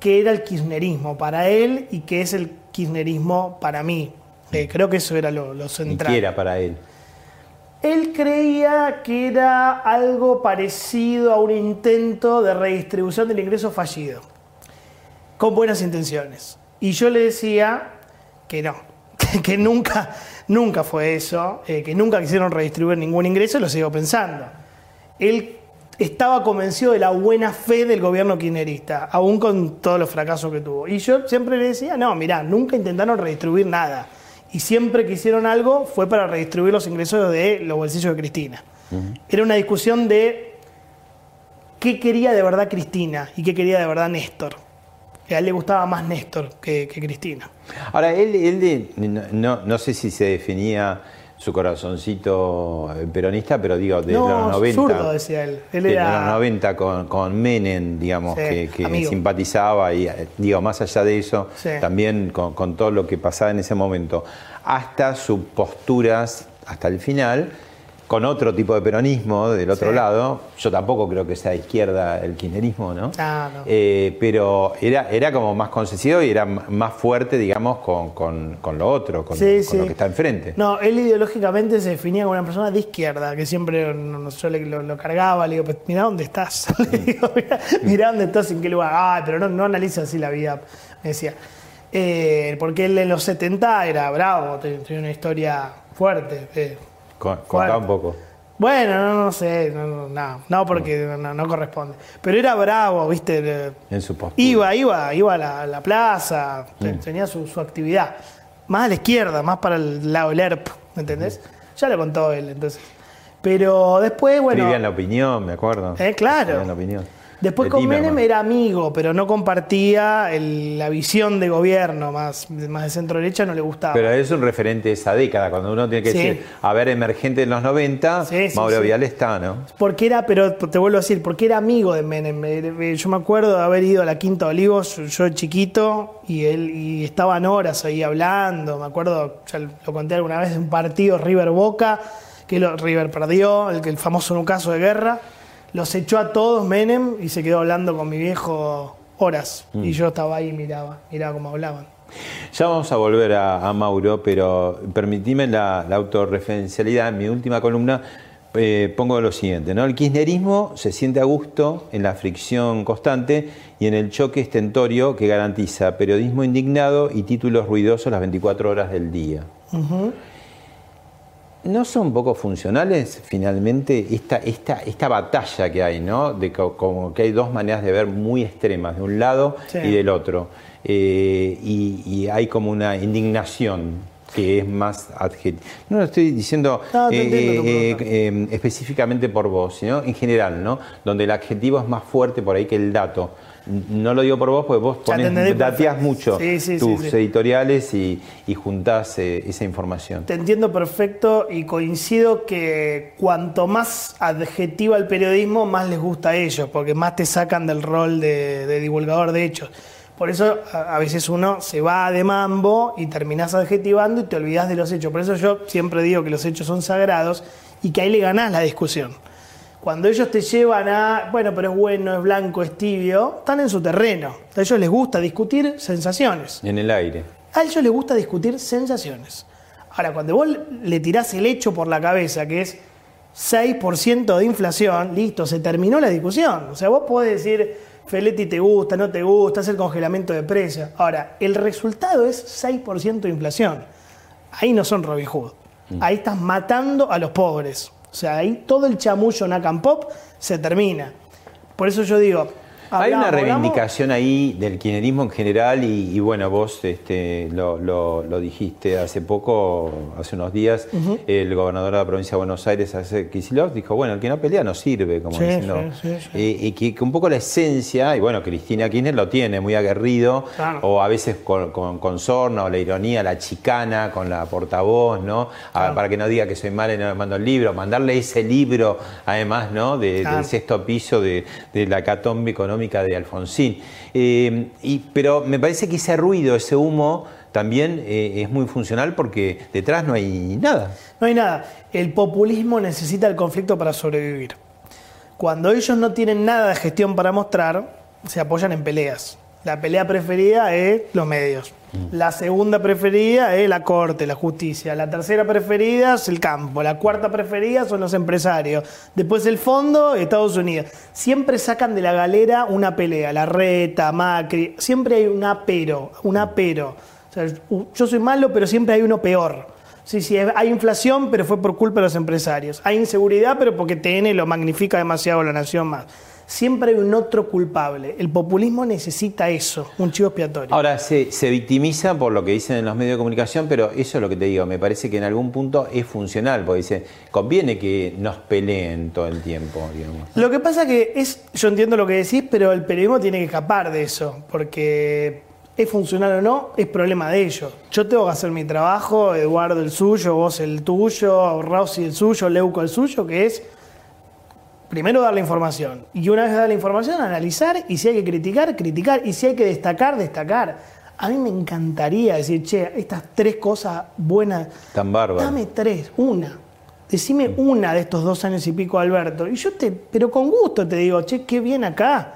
qué era el kirchnerismo para él y qué es el kirchnerismo para mí. Eh, creo que eso era lo, central. quiera para él. Él creía que era algo parecido a un intento de redistribución del ingreso fallido, con buenas intenciones. Y yo le decía que no, que, que nunca, nunca fue eso, eh, que nunca quisieron redistribuir ningún ingreso, y lo sigo pensando. Él estaba convencido de la buena fe del gobierno kirchnerista, aún con todos los fracasos que tuvo. Y yo siempre le decía, no, mirá, nunca intentaron redistribuir nada. Y siempre que hicieron algo fue para redistribuir los ingresos de los bolsillos de Cristina. Era una discusión de qué quería de verdad Cristina y qué quería de verdad Néstor. Que a él le gustaba más Néstor que, que Cristina. Ahora, él, él de- no, no- no sé si se definía su corazoncito peronista, pero digo, de no, los 90. zurdo, decía él. Él de era... los 90 con, con Menem, digamos, Sí, que, simpatizaba y, eh, digo, más allá de eso, Sí. también con, con todo lo que pasaba en ese momento, hasta sus posturas, hasta el final, con otro tipo de peronismo del otro Sí. lado. Yo tampoco creo que sea izquierda el kirchnerismo, ¿no? Ah, no. Eh, pero era, era como más concesivo y era más fuerte, digamos, con, con- con lo otro, con, Sí, con sí. lo que está enfrente. No, él ideológicamente se definía como una persona de izquierda, que siempre no- yo le- lo, lo cargaba, le digo, "Pues, mirá dónde estás, le digo, mirá, mirá dónde estás, en qué lugar, ah, pero no, no analiza así la vida, me decía. Eh, porque él en los 70 era bravo, te- tenía una historia fuerte. eh. Con- contá un poco. Bueno, no, no sé, no, no, no, no, porque no, no corresponde. Pero era bravo, viste, En su postura. Iba, iba, iba a la, a la plaza, te- tenía su, su actividad. Más a la izquierda, más para el lado del ERP, ¿me entendés? Ya lo contó él, entonces. Pero después, bueno. Escribían la opinión, me acuerdo. Eh, claro. Escribían la opinión. Después De con. Menem era amigo, pero no compartía el- la visión de gobierno, más, más de centro derecha no le gustaba. Pero es un referente de esa década, cuando uno tiene que Sí. decir, a ver, emergente en los 90, Sí, sí, Mauro. Vial está, ¿no? Porque era, pero te vuelvo a decir, porque era amigo de Menem. Yo me acuerdo de haber ido a la Quinta de Olivos, yo chiquito, y él y estaban horas ahí hablando. Me acuerdo, ya lo conté alguna vez, de un partido River Boca, que lo- River perdió, el, que- el famoso caso de guerra. Los echó a todos Menem y se quedó hablando con mi viejo horas. Mm. Y yo estaba ahí y miraba, miraba cómo hablaban. Ya vamos a volver a, a Mauro, pero permitime la, la autorreferencialidad. En mi última columna eh, pongo lo siguiente, ¿no? El kirchnerismo se siente a gusto en la fricción constante y en el choque estentorio que garantiza periodismo indignado y títulos ruidosos las 24 horas del día. ¿No son poco funcionales finalmente esta, esta, esta batalla que hay, ¿no? De co- como que hay dos maneras de ver muy extremas, de un lado Sí. y del otro. Eh, y, y hay como una indignación que es más adjetiva. No lo estoy diciendo No, eh, entiendo eh, eh, específicamente por vos, sino en general, ¿no? Donde el adjetivo es más fuerte por ahí que el dato. No lo digo por vos porque vos entendí dateás mucho Sí, sí, sí, tus sí. editoriales y, y juntás eh, esa información. Te entiendo perfecto y coincido que cuanto más adjetiva el periodismo, más les gusta a ellos, porque más te sacan del rol de, de divulgador de hechos. Por eso a, a veces uno se va de mambo y terminás adjetivando y te olvidas de los hechos. Por eso yo siempre digo que los hechos son sagrados y que ahí le ganás la discusión. Cuando ellos te llevan a, bueno, pero es bueno, es blanco, es tibio, están en su terreno. A ellos les gusta discutir sensaciones. En el aire. A ellos les gusta discutir sensaciones. Ahora, cuando vos le tirás el hecho por la cabeza, que es 6% de inflación, listo, se terminó la discusión. O sea, vos podés decir, Feletti te gusta, no te gusta, es el congelamiento de precios. Ahora, el resultado es 6% de inflación. Ahí no son Robin Hood. Ahí estás matando a los pobres. O sea, ahí todo el chamullo Nakam Pop se termina. Por eso yo digo, hay una reivindicación ahí del kirchnerismo en general y, y bueno, vos este, lo, lo- lo dijiste hace poco, hace unos días, el gobernador de la provincia de Buenos Aires, Kicillof, dijo, bueno, el que no pelea no sirve, como Sí, diciendo. sí, sí, sí. Eh, y que, que un poco la esencia, y bueno, Cristina Kirchner lo tiene muy aguerrido, Claro. o a veces con, con, con sorna, o la ironía, la chicana, con la portavoz, ¿no? A- para que no diga que soy mal y no le mando el libro, mandarle ese libro, además, ¿no? De- Claro. Del sexto piso de, de la catombe económica de Alfonsín. Eh, y, pero me parece que ese ruido, ese humo, también eh, es muy funcional porque detrás no hay nada. No hay nada. El populismo necesita el conflicto para sobrevivir. Cuando ellos no tienen nada de gestión para mostrar, se apoyan en peleas. La pelea preferida es los medios. La segunda preferida es la corte, la justicia. La tercera preferida es el campo. La cuarta preferida son los empresarios. Después el fondo, Estados Unidos. Siempre sacan de la galera una pelea. La reta, Macri. Siempre hay un apero, un apero. O sea, yo soy malo, pero siempre hay uno peor. Sí, sí, hay inflación, pero fue por culpa de los empresarios. Hay inseguridad, pero porque TN lo magnifica demasiado la nación más. Siempre hay un otro culpable. El populismo necesita eso, un chivo expiatorio. Ahora se, se victimiza por lo que dicen en los medios de comunicación, pero eso es lo que te digo, me parece que en algún punto es funcional, porque dice, conviene que nos peleen todo el tiempo, digamos. Lo que pasa que es, yo entiendo lo que decís, pero el periodismo tiene que escapar de eso, porque es funcional o no, es problema de ellos. Yo tengo que hacer mi trabajo, Eduardo el suyo, vos el tuyo, Rossi el suyo, Leuco el suyo, que es primero dar la información. Y una vez dar la información, analizar, y si hay que criticar, criticar, y si hay que destacar, destacar. A mí me encantaría decir, che, estas tres cosas buenas, Tan bárbaro. Dame tres, una. Decime una de estos dos años y pico, Alberto. Y yo te, pero con gusto te digo, che, qué bien acá.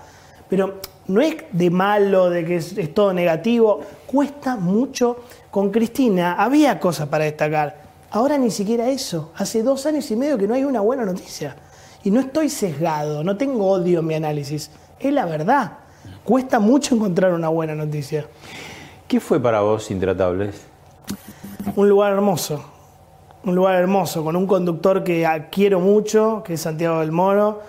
Pero no es de malo, de que es, es todo negativo. Cuesta mucho. Con Cristina había cosas para destacar. Ahora ni siquiera eso. Hace dos años y medio que no hay una buena noticia. Y no estoy sesgado, no tengo odio en mi análisis. Es la verdad. Cuesta mucho encontrar una buena noticia. ¿Qué fue para vos Intratables? Un lugar hermoso, un lugar hermoso, con un conductor que quiero mucho, que es Santiago del Moro.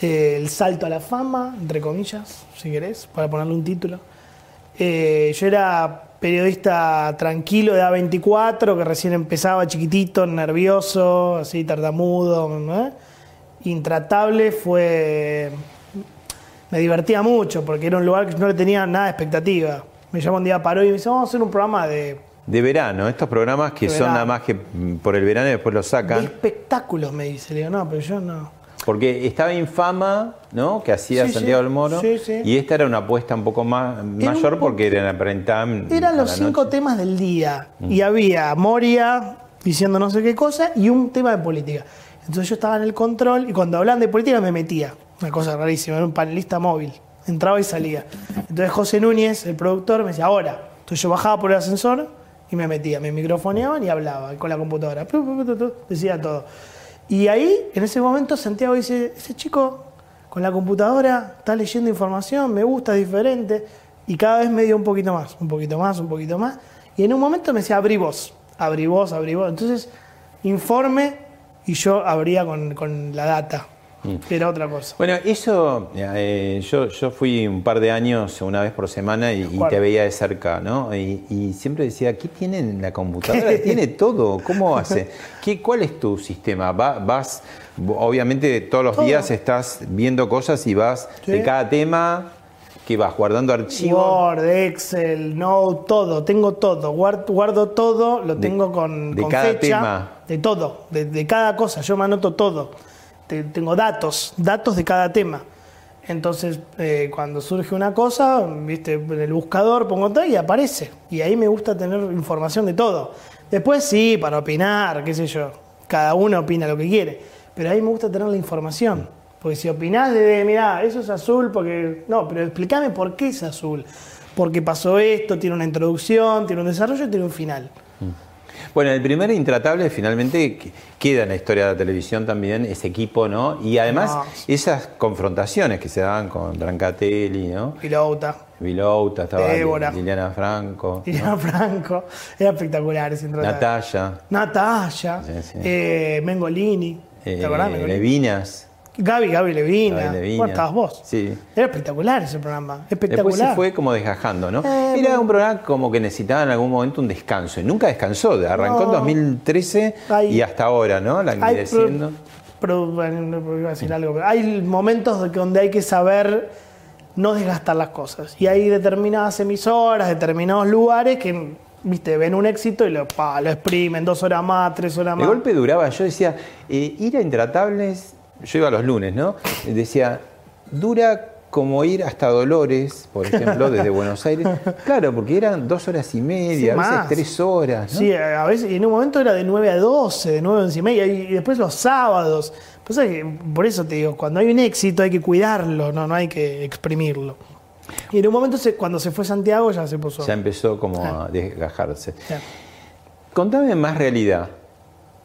Eh, el salto a la fama, entre comillas, si querés, para ponerle un título. Eh, yo era periodista tranquilo de A24, que recién empezaba chiquitito, nervioso, así tartamudo. ¿no? Intratable fue me divertía mucho porque era un lugar que no le tenía nada de expectativa. Me llamó un día paró y me dice, vamos a hacer un programa de, De verano, estos programas que De son verano. nada más que mm, por el verano y después los de sacan. espectáculos, me dice. Le digo, no, pero yo no. Porque estaba Infama, ¿no? Que hacía Sí, Santiago sí. del Moro. Sí, sí. Y esta era una apuesta un poco más mayor un porque era la Eran los cinco noche. temas del día. Y había Moria diciendo no sé qué cosa y un tema de política. Entonces yo estaba en el control y cuando hablaban de política me metía. Una cosa rarísima, era un panelista móvil. Entraba y salía. Entonces José Núñez, el productor, me decía, ahora. Entonces yo bajaba por el ascensor y me metía. Me microfoneaban y hablaba con la computadora. Decía todo. Y ahí, en ese momento, Santiago dice, ese chico con la computadora está leyendo información, me gusta, es diferente. Y cada vez me dio un poquito más, un poquito más, un poquito más. Y en un momento me decía, abrí vos, abrí vos, abrí vos. Entonces, informe y yo abría con, con la data. Era otra cosa. Bueno, eso, eh, yo, yo fui un par de años, una vez por semana, y, te veía de cerca, ¿no? Y, y siempre decía, ¿qué tiene en la computadora? Tiene todo, ¿cómo hace? ¿Qué, ¿Cuál es tu sistema? Va- vas, obviamente todos los Todo. días estás viendo cosas y vas Sí. de cada tema, que vas guardando archivos. Word, Excel, Note, todo, tengo todo, guardo, guardo todo, lo De- tengo con, de con cada fecha, tema. De todo, de, de cada cosa, yo me anoto todo. Te- tengo datos, datos de cada tema. Entonces, eh, cuando surge una cosa, viste, en el buscador pongo todo y aparece. Y ahí me gusta tener información de todo. Después sí, para opinar, qué sé yo. Cada uno opina lo que quiere. Pero ahí me gusta tener la información. Porque si opinás de, mirá, eso es azul porque... No, pero explícame por qué es azul. Porque pasó esto, tiene una introducción, tiene un desarrollo y tiene un final. Bueno, el primer Intratable finalmente que- queda en la historia de la televisión también, ese equipo, ¿no? Y además No. esas confrontaciones que se daban con Brancatelli, ¿no? Pilota, Vilouta, estaba Débora. Liliana Franco, Liliana Franco, era espectacular ese. Natalia, Natalia, Sí, sí. eh, Mengolini, eh, ¿te acordás? Mengolini? Levinas. Gaby, Gaby Levina. Gaby Levina. Bueno, estabas vos. Sí. Era espectacular ese programa. Espectacular. Después se fue como desgajando, ¿no? Eh, Era bueno. un programa como que necesitaba en algún momento un descanso. Y nunca descansó. Arrancó en No. 2013 Hay- y hasta ahora, ¿no? Hay pro- pro- bueno, no iba a decir algo, pero hay momentos de donde hay que saber no desgastar las cosas. Y hay determinadas emisoras, determinados lugares que, viste, ven un éxito y lo, pa, lo exprimen dos horas más, tres horas De más. golpe duraba, yo decía, eh, ir a Intratables, yo iba los lunes, ¿no? Decía, dura como ir hasta Dolores, por ejemplo, desde Buenos Aires. Claro, porque eran dos horas y media, Sí, a veces más. tres horas, ¿no? Sí, a veces, y en un momento era de 9 a 12, de 9 a 11 y media, y después los sábados. Pues por eso te digo, cuando hay un éxito hay que cuidarlo, no, no hay que exprimirlo. Y en un momento, se- cuando se fue Santiago, ya se puso. Ya empezó como a desgajarse. Contame más realidad.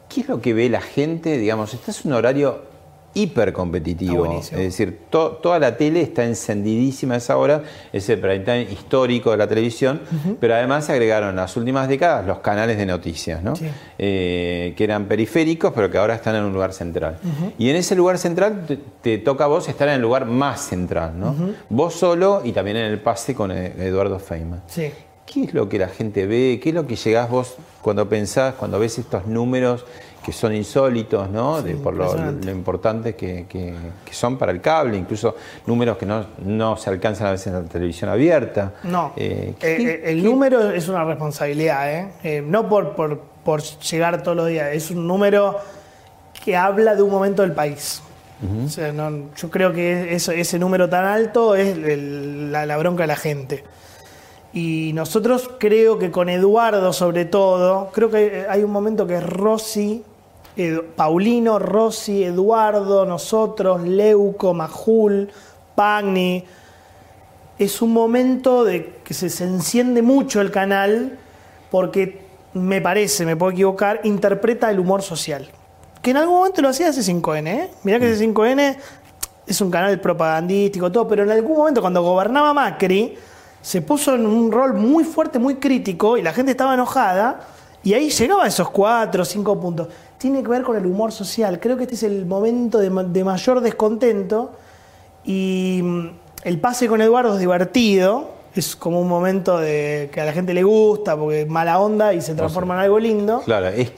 ¿Qué es lo que ve la gente? Digamos, este es un horario hiper competitivo. Está buenísimo. Es decir, to- toda la tele está encendidísima a esa hora, es el prime time histórico de la televisión, pero además se agregaron en las últimas décadas los canales de noticias, ¿no? Sí. Eh, que eran periféricos, pero que ahora están en un lugar central. Y en ese lugar central te, te toca a vos estar en el lugar más central, ¿no? Vos solo y también en el pase con eh, Eduardo Feynman. Sí. ¿Qué es lo que la gente ve? ¿Qué es lo que llegás vos cuando pensás, cuando ves estos números que son insólitos, ¿no? De- por lo, lo importantes que, que- que son para el cable, incluso números que no, no se alcanzan a veces en la televisión abierta. No. Eh, Eh, ¿qué- eh, el qué- número es una responsabilidad, ¿eh? Eh, no por, por, por llegar todos los días, es un número que habla de un momento del país. O sea, no- yo creo que eso- ese número tan alto es el- la, la bronca de la gente. Y nosotros creo que con Eduardo sobre todo, creo que hay un momento que es Rossi, Edu- Paulino, Rossi, Eduardo, nosotros, Leuco, Majul, Pagni, es un momento de que se, se enciende mucho el canal porque me parece, me puedo equivocar, interpreta el humor social. Que en algún momento lo hacía C5N, ¿eh? Mirá que C5N es un canal propagandístico, todo, pero en algún momento cuando gobernaba Macri, se puso en un rol muy fuerte, muy crítico, y la gente estaba enojada, y ahí llegaba a esos cuatro o cinco puntos. Tiene que ver con el humor social. Creo que este es el momento de, ma- de mayor descontento, y mm, el pase con Eduardo es divertido, es como un momento de que a la gente le gusta, porque es mala onda y se transforma en algo lindo. Claro, es,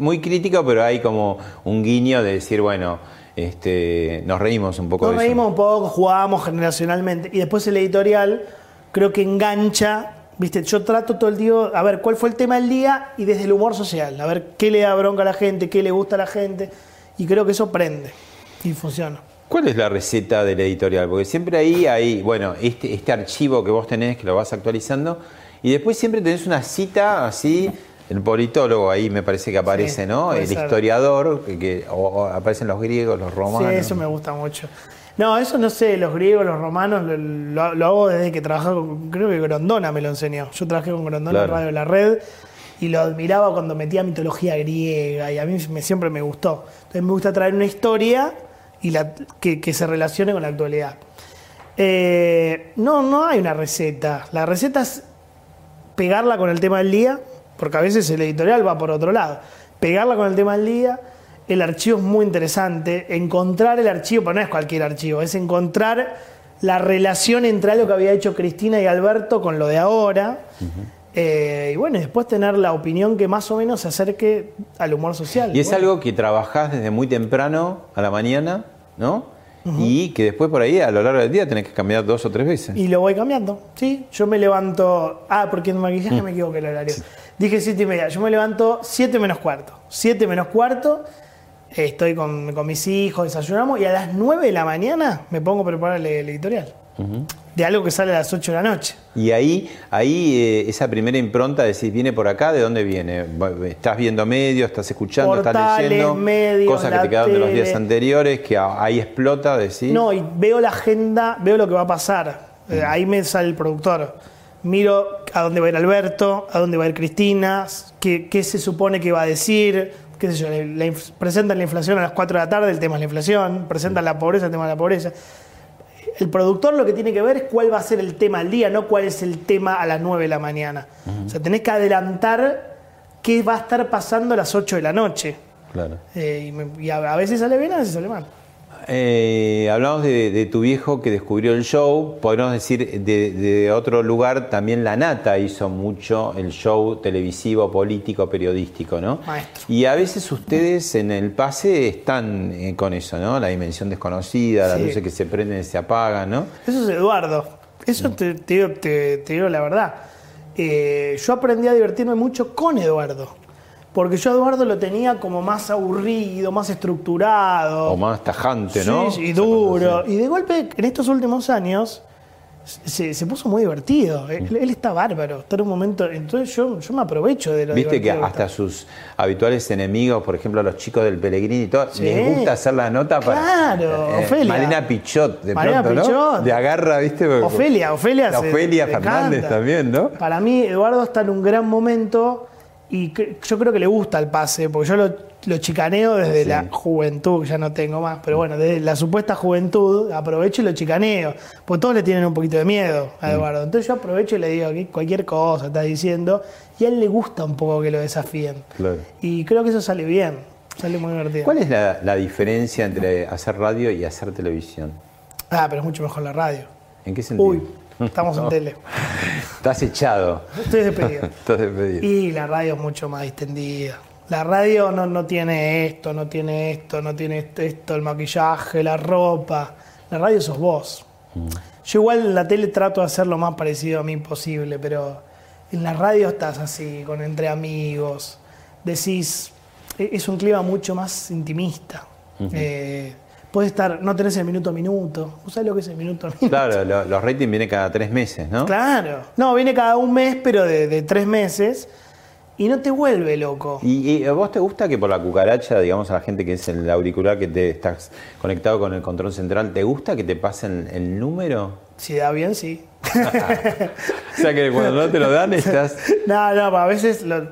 muy crítico, pero hay como un guiño de decir, bueno, este, nos reímos un poco Nos de eso. reímos un poco, jugamos generacionalmente. Y después el editorial creo que engancha. Viste, yo trato todo el día, a ver cuál fue el tema del día y desde el humor social, a ver qué le da bronca a la gente, qué le gusta a la gente. Y creo que eso prende y funciona. ¿Cuál es la receta del editorial? Porque siempre ahí hay, bueno, este, este archivo que vos tenés, que lo vas actualizando, y después siempre tenés una cita así, el politólogo ahí me parece que aparece, Sí, ¿no? El ser. historiador, que, que- o, o aparecen los griegos, los romanos. Sí, eso me gusta mucho. No, eso no sé, los griegos, los romanos, lo, lo- lo hago desde que trabajaba con, creo que Grondona me lo enseñó. Yo trabajé con Grondona en Claro. Radio La Red y lo admiraba cuando metía mitología griega y a mí me- siempre me gustó. Entonces me gusta traer una historia y la, que, que se relacione con la actualidad. Eh, no, no hay una receta. La receta es pegarla con el tema del día, porque a veces el editorial va por otro lado. Pegarla con el tema del día, el archivo es muy interesante, encontrar el archivo, pero no es cualquier archivo, es encontrar la relación entre algo que había hecho Cristina y Alberto con lo de ahora. Eh, y bueno, después tener la opinión que más o menos se acerque al humor social. Y es Bueno, algo que trabajás desde muy temprano a la mañana, ¿no? Y que después por ahí a lo largo del día tenés que cambiar dos o tres veces. Y lo voy cambiando, ¿sí? Yo me levanto. Ah, porque en Mm. maquillaje me equivoqué el horario. Dije siete y media. Yo me levanto siete menos cuarto. Siete menos cuarto. Estoy con, con mis hijos, desayunamos. Y a las nueve de la mañana me pongo a preparar el, el editorial. De algo que sale a las ocho de la noche. Y ahí, ahí eh, esa primera impronta, decís, ¿viene por acá? ¿De dónde viene? ¿Estás viendo medios? ¿Estás escuchando? ¿Estás leyendo? medios, cosas que te quedaron de los días anteriores, que ahí explota, decís. No, y veo la agenda, veo lo que va a pasar. Eh, ahí me sale el productor. miro a dónde va a ir Alberto, a dónde va a ir Cristina, qué, qué se supone que va a decir, qué sé yo, la- presentan la inflación a las 4 de la tarde, el tema es la inflación, presentan la pobreza, el tema de la pobreza. El productor lo que tiene que ver es cuál va a ser el tema al día, no cuál es el tema a las 9 de la mañana. O sea, tenés que adelantar qué va a estar pasando a las 8 de la noche. Claro. Eh, y me- y a, a veces sale bien, a veces sale mal. Eh, hablamos de, de tu viejo que descubrió el show. Podríamos decir de, de otro lugar, también la Nata hizo mucho el show televisivo, político, periodístico, ¿no? Maestro. Y a veces ustedes en el pase están eh, con eso, ¿no? La dimensión desconocida, las Sí. luces que se prenden y se apagan, ¿no? Eso es Eduardo. Eso te, te digo, te- te digo la verdad. Eh, yo aprendí a divertirme mucho con Eduardo. Porque yo a Eduardo lo tenía como más aburrido, más estructurado. O más tajante, ¿no? Sí, y duro. Y de golpe, en estos últimos años, se, se puso muy divertido. Él, él está bárbaro. Está en un momento. Entonces yo, yo me aprovecho de lo Viste que hasta está. sus habituales enemigos, por ejemplo, los chicos del Pellegrini y todo, Sí. les gusta hacer la nota para. Claro, Ofelia. Marina Pichot, de Marina pronto, ¿no? Pichot. De agarra, ¿viste? Ofelia, Ofelia. Se- Ofelia Fernández también, ¿no? Para mí, Eduardo está en un gran momento y cre- yo creo que le gusta el pase, porque yo lo, lo chicaneo desde Sí. la juventud, ya no tengo más, pero bueno, desde la supuesta juventud, aprovecho y lo chicaneo, porque todos le tienen un poquito de miedo Mm. a Eduardo. Entonces yo aprovecho y le digo que cualquier cosa estás diciendo, y a él le gusta un poco que lo desafíen. Claro. Y creo que eso sale bien, sale muy divertido. ¿Cuál es la, la diferencia entre hacer radio y hacer televisión? Ah, pero es mucho mejor la radio. ¿En qué sentido? Uy, estamos en tele. Estás echado. Estoy despedido. Estás despedido. Y la radio es mucho más distendida. La radio no, no tiene esto, no tiene esto, no tiene esto, esto, el maquillaje, la ropa. La radio sos vos. Yo igual en la tele trato de hacer lo más parecido a mí posible, pero en la radio estás así, con entre amigos. Decís, e- es un clima mucho más intimista. Eh, Estar, no tenés el minuto a minuto. ¿Vos sabés lo que es el minuto a minuto? Claro, lo- los ratings vienen cada tres meses, ¿no? Claro. No, viene cada un mes, pero de, de tres meses. Y no te vuelve loco. ¿Y, vos te gusta que por la cucaracha, digamos, a la gente que es el auricular que te estás conectado con el control central, ¿te gusta que te pasen el número? Si da bien, sí. O sea que cuando no te lo dan estás... no, no, a veces lo,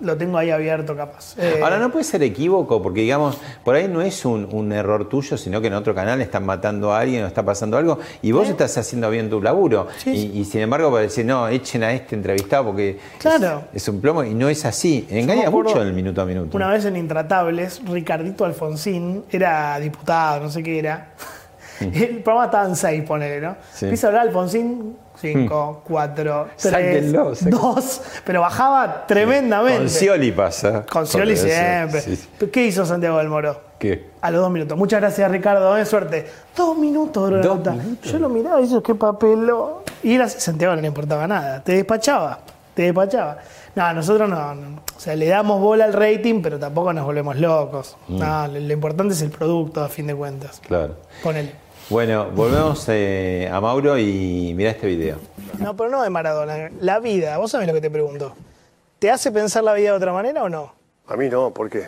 lo tengo ahí abierto, capaz. Eh, Ahora no puede ser equívoco, porque digamos, por ahí no es un, un error tuyo, sino que en otro canal están matando a alguien o está pasando algo, y vos estás haciendo bien tu laburo. Sí, y, sí. y sin embargo, para decir, no, echen a este entrevistado porque Claro. es, es un plomo, y no es así. Engaña mucho el minuto a minuto. Una vez en Intratables, Ricardito Alfonsín era diputado, no sé qué era. El programa estaba en seis, ponele, ¿no? Sí. Empieza a hablar Alfonsín, cinco, cuatro, tres, Sáquenlo, sáquenlo. dos, pero bajaba tremendamente. Con Scioli pasa. Con Scioli siempre. sí, sí. ¿Qué hizo Santiago del Moro? ¿Qué? A los dos minutos. Muchas gracias, Ricardo. Eh, suerte. Dos minutos duró Dos minutos. Yo lo miraba y dije, qué papelo. Y era Santiago no le importaba nada. Te despachaba. Te despachaba. No, nosotros no, no. O sea, le damos bola al rating, pero tampoco nos volvemos locos. Mm. No, lo, lo importante es el producto, a fin de cuentas. Claro. Con él. Bueno, volvemos eh, a Mauro y mira este video. No, pero no de Maradona. La vida, vos sabés lo que te pregunto. ¿Te hace pensar la vida de otra manera o no? A mí no, ¿por qué?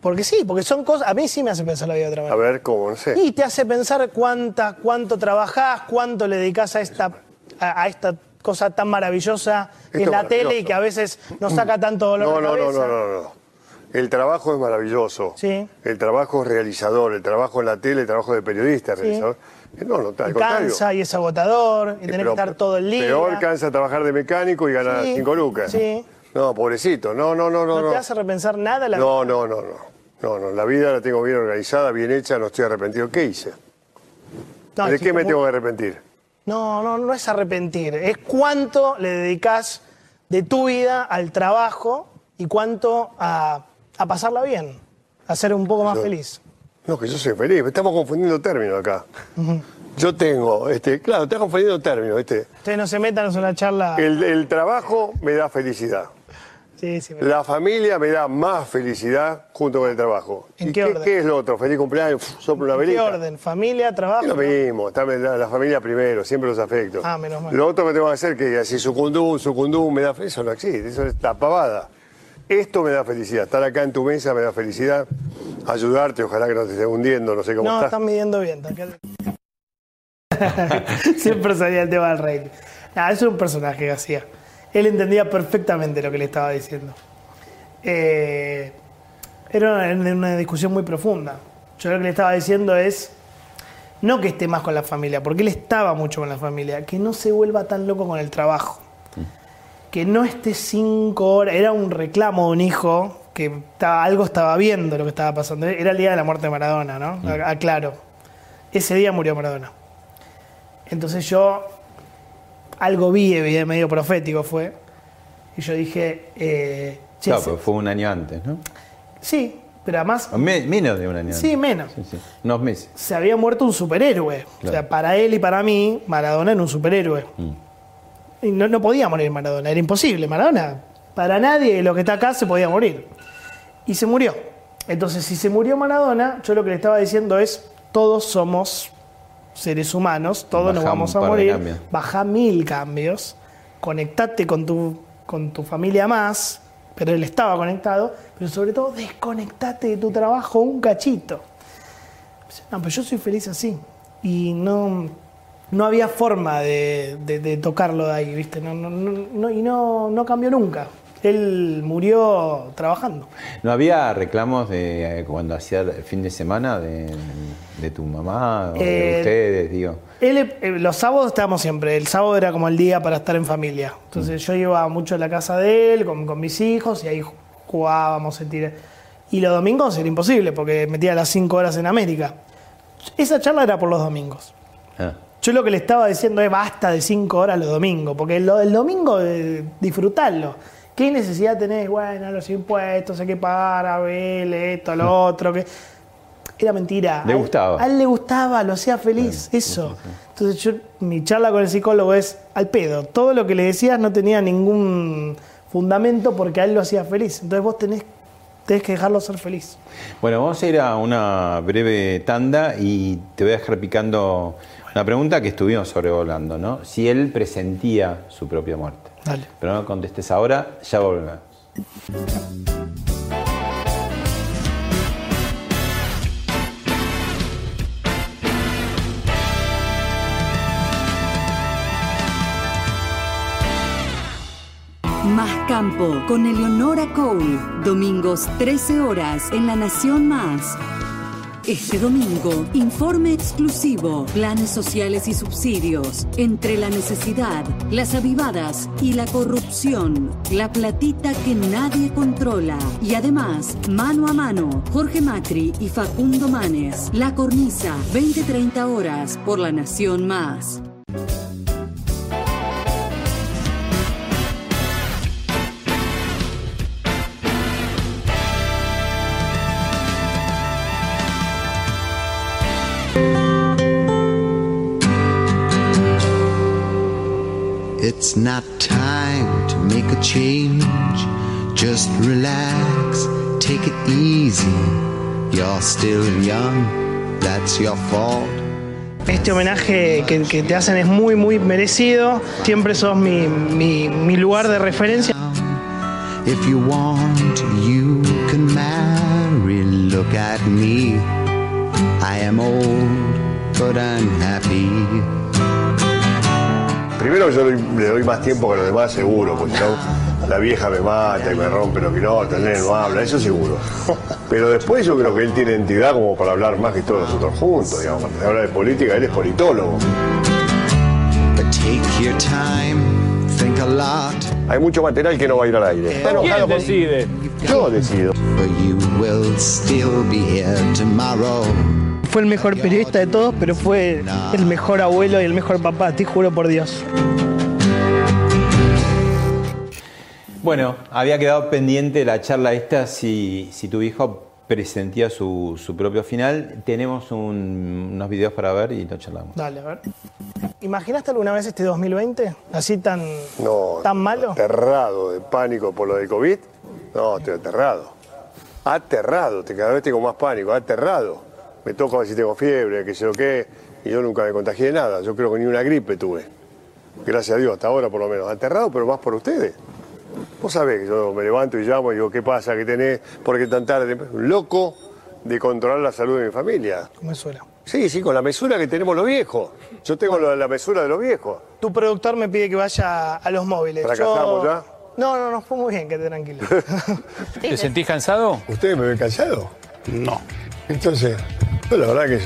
Porque sí, porque son cosas. A mí sí me hace pensar la vida de otra A manera. ver, ¿cómo? No sé. Y te hace pensar cuánta, cuánto trabajás, cuánto le dedicás a esta, a, a esta cosa tan maravillosa que es la tele y que a veces nos saca tanto dolor No, de no, no, cabeza. no, no, no. El trabajo es maravilloso. Sí. El trabajo es realizador. El trabajo en la tele, el trabajo de periodista, es Sí. realizador. No, no, al Y cansa y es agotador y Eh, tenés que estar todo el día. Peor cansa trabajar de mecánico y ganar Sí, cinco lucas. sí. No, pobrecito. No, no, no, no. ¿No, te hace repensar nada la No, no, no, no. No, no, la vida la tengo bien organizada, bien hecha, no estoy arrepentido. ¿Qué hice? No, ¿De qué me tengo que arrepentir? No, no, no es arrepentir. Es cuánto le dedicas de tu vida al trabajo y cuánto a, a pasarla bien, a ser un poco más Yo- feliz. No, que yo soy feliz. Estamos confundiendo términos acá. Yo tengo, este, claro, estás confundiendo términos, ¿viste? Ustedes no se metan en una charla. El, el trabajo me da felicidad. Sí, sí, me- La familia me da más felicidad junto con el trabajo. ¿En ¿Y qué orden? qué es lo otro? Feliz cumpleaños, soplo una ¿En qué velita. orden? ¿Familia, trabajo? Es lo mismo, está la, la familia primero, siempre los afectos. Ah, menos mal. Lo otro que tengo que hacer, que si sucundum, sucundum, me da eso no existe, eso es la pavada. Esto me da felicidad, estar acá en tu mesa me da felicidad, ayudarte, ojalá que no te esté hundiendo, no sé cómo No, estás. están midiendo bien. Siempre salía el tema del rating. Nada, eso era un personaje que hacía. Él entendía perfectamente lo que le estaba diciendo. Eh, era una, una discusión muy profunda. Yo lo que le estaba diciendo es, no que esté más con la familia, porque él estaba mucho con la familia, que no se vuelva tan loco con el trabajo. Que no esté cinco horas, era un reclamo de un hijo que estaba- algo estaba viendo lo que estaba pasando. Era el día de la muerte de Maradona, ¿no? Aclaro. Ese día murió Maradona. Entonces yo algo vi, evidente, medio profético fue, y yo dije, eh, Claro, pero fue un año antes, ¿no? sí, pero además, Me- menos de un año sí, antes. menos. Sí, sí. Unos meses. Se había muerto un superhéroe. O sea, para él y para mí, Maradona era un superhéroe. Y no, no podía morir Maradona, era imposible. Maradona, para nadie de los que está acá se podía morir. Y se murió. Entonces, si se murió Maradona, yo lo que le estaba diciendo es, todos somos seres humanos, todos nos vamos a morir. Baja mil cambios, conectate con tu, con tu familia más, pero él estaba conectado, pero sobre todo desconectate de tu trabajo un cachito. No, pero yo soy feliz así. Y no, no había forma de, de- de tocarlo de ahí, ¿viste? No, no, no- y no, no cambió nunca. Él murió trabajando. ¿No había reclamos de eh, cuando hacía el fin de semana de, de tu mamá o de Eh, ustedes, digo? Él, eh, los sábados estábamos siempre. El sábado era como el día para estar en familia. Entonces yo iba mucho a la casa de él con, con mis hijos y ahí jugábamos, tira- Y los domingos era imposible porque metía las 5 horas en América. Esa charla era por los domingos. Ah. Yo lo que le estaba diciendo es basta de 5 horas los domingos, porque el, el domingo eh, disfrutarlo. ¿Qué necesidad tenés? Bueno, los impuestos, hay que pagar, a ver, esto, lo otro. que Era mentira. Le A él- gustaba. A él le gustaba, lo hacía feliz, eso. Entonces yo, mi charla con el psicólogo es al pedo. Todo lo que le decías no tenía ningún fundamento porque a él lo hacía feliz. Entonces vos tenés, tenés que dejarlo ser feliz. Bueno, vamos a ir a una breve tanda y te voy a dejar picando una pregunta que estuvimos sobrevolando, ¿no? Si él presentía su propia muerte. Dale. Pero no contestes ahora, ya volvemos. Más Campo con Eleonora Cole. Domingos 13 horas en La Nación Más. Este domingo, informe exclusivo, planes sociales y subsidios, entre la necesidad, las avivadas y la corrupción, la platita que nadie controla. Y además, mano a mano, Jorge Macri y Facundo Manes, La Cornisa, 20-30 horas por La Nación Más. Not time to make a change. Just relax, take it easy. You're still young, that's your fault. Este homenaje que, que te hacen es muy, muy merecido. Siempre sos mi, mi- mi lugar de referencia. If you want, you can marry. Look at me. I am old, but unhappy. Primero yo doy- le doy más tiempo que los demás, seguro, porque si no, la vieja me mata y me rompe los quilotes, el nene no habla, eso seguro. Pero después yo creo que él tiene entidad como para hablar más que todos nosotros juntos, digamos. Cuando se habla de política, él es politólogo. Hay mucho material que no va a ir al aire. Está enojado con- Yo decido. Fue el mejor periodista de todos, pero fue el mejor abuelo y el mejor papá, te juro por Dios. Bueno, había quedado pendiente la charla esta si, si tu hijo presentía su, su propio final. Tenemos un- unos videos para ver y lo charlamos. Dale, a ver. ¿Imaginaste alguna vez este 2020? Así tan, No, tan malo. aterrado de pánico por lo de COVID. No, estoy aterrado. Aterrado, te cada vez tengo más pánico, aterrado. Me toca ver si tengo fiebre, que sé lo qué, y yo nunca me contagié de nada. Yo creo que ni una gripe tuve. Gracias a Dios, hasta ahora por lo menos. Aterrado, pero más por ustedes. Vos sabés que yo me levanto y llamo y digo, ¿qué pasa? ¿Qué tenés? ¿Por qué tan tarde? Loco de controlar la salud de mi familia. ¿Cómo suena? Sí, sí, con la mesura que tenemos los viejos. Yo tengo la, la mesura de los viejos. Tu productor me pide que vaya a los móviles. ¿Fracasamos Yo- ya? No, no, no, fue muy bien, quédate tranquilo. ¿Te sentís cansado? ¿Ustedes me ven cansado? No. Entonces, yo la verdad que es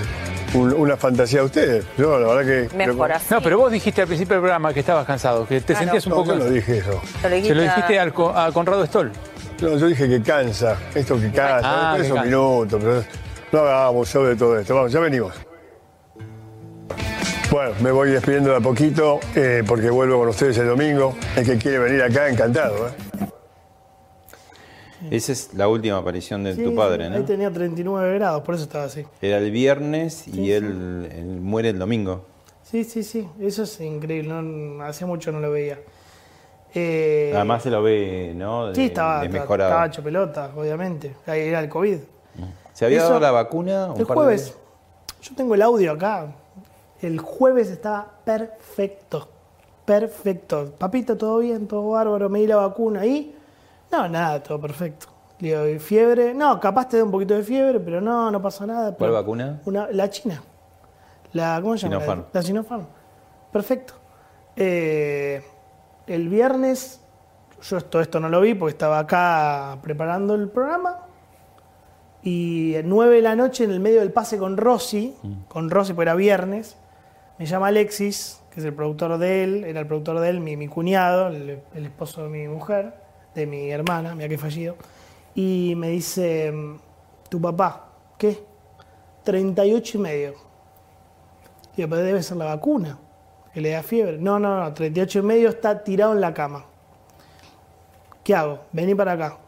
un- una fantasía de ustedes. Yo la verdad que... No, pero vos dijiste al principio del programa que estabas cansado, que te Ah, sentías no. un poco. No, yo no dije eso. Se lo dijiste al co- a Conrado Stoll. No, yo dije que cansa. Esto que cansa. Ah, es que un cansa. minuto, pero no hagamos show de todo esto. Vamos, ya venimos. Bueno, me voy despidiendo de a poquito eh, porque vuelvo con ustedes el domingo. El que quiere venir acá, encantado. ¿eh? Esa es la última aparición de Sí, tu padre, Ahí ¿no? tenía 39 grados, por eso estaba así. Era el viernes y Sí, él, él muere el domingo. Sí, sí, sí, eso es increíble, no, hace mucho no lo veía. Eh, Además se lo ve, ¿no? De, sí, estaba, de estaba, hecho pelota, obviamente. Ahí era el COVID. ¿Se había Eso- dado la vacuna? un El par de jueves. días? Yo tengo el audio acá. El jueves estaba perfecto. Perfecto. Papito, todo bien, todo bárbaro. Me di la vacuna ahí. No, nada, todo perfecto. Le digo, ¿y fiebre. No, capaz te da un poquito de fiebre, pero no, no pasa nada. ¿Cuál Pero vacuna? Una, la China. La, ¿Cómo se llama? Sinopharm. La, Sinopharm. Perfecto. Eh, el viernes, yo todo esto no lo vi porque estaba acá preparando el programa. Y a 9 de la noche, en el medio del pase con Rossi, con Rossi, porque era viernes, me llama Alexis, que es el productor de él, era el productor de él, mi, mi cuñado, el, el esposo de mi mujer, de mi hermana, mira que fallido, y me dice, tu papá, ¿qué? 38 y medio. Digo, pero debe ser la vacuna, que le da fiebre. No, no, no, 38 y medio está tirado en la cama. ¿Qué hago? Vení para acá.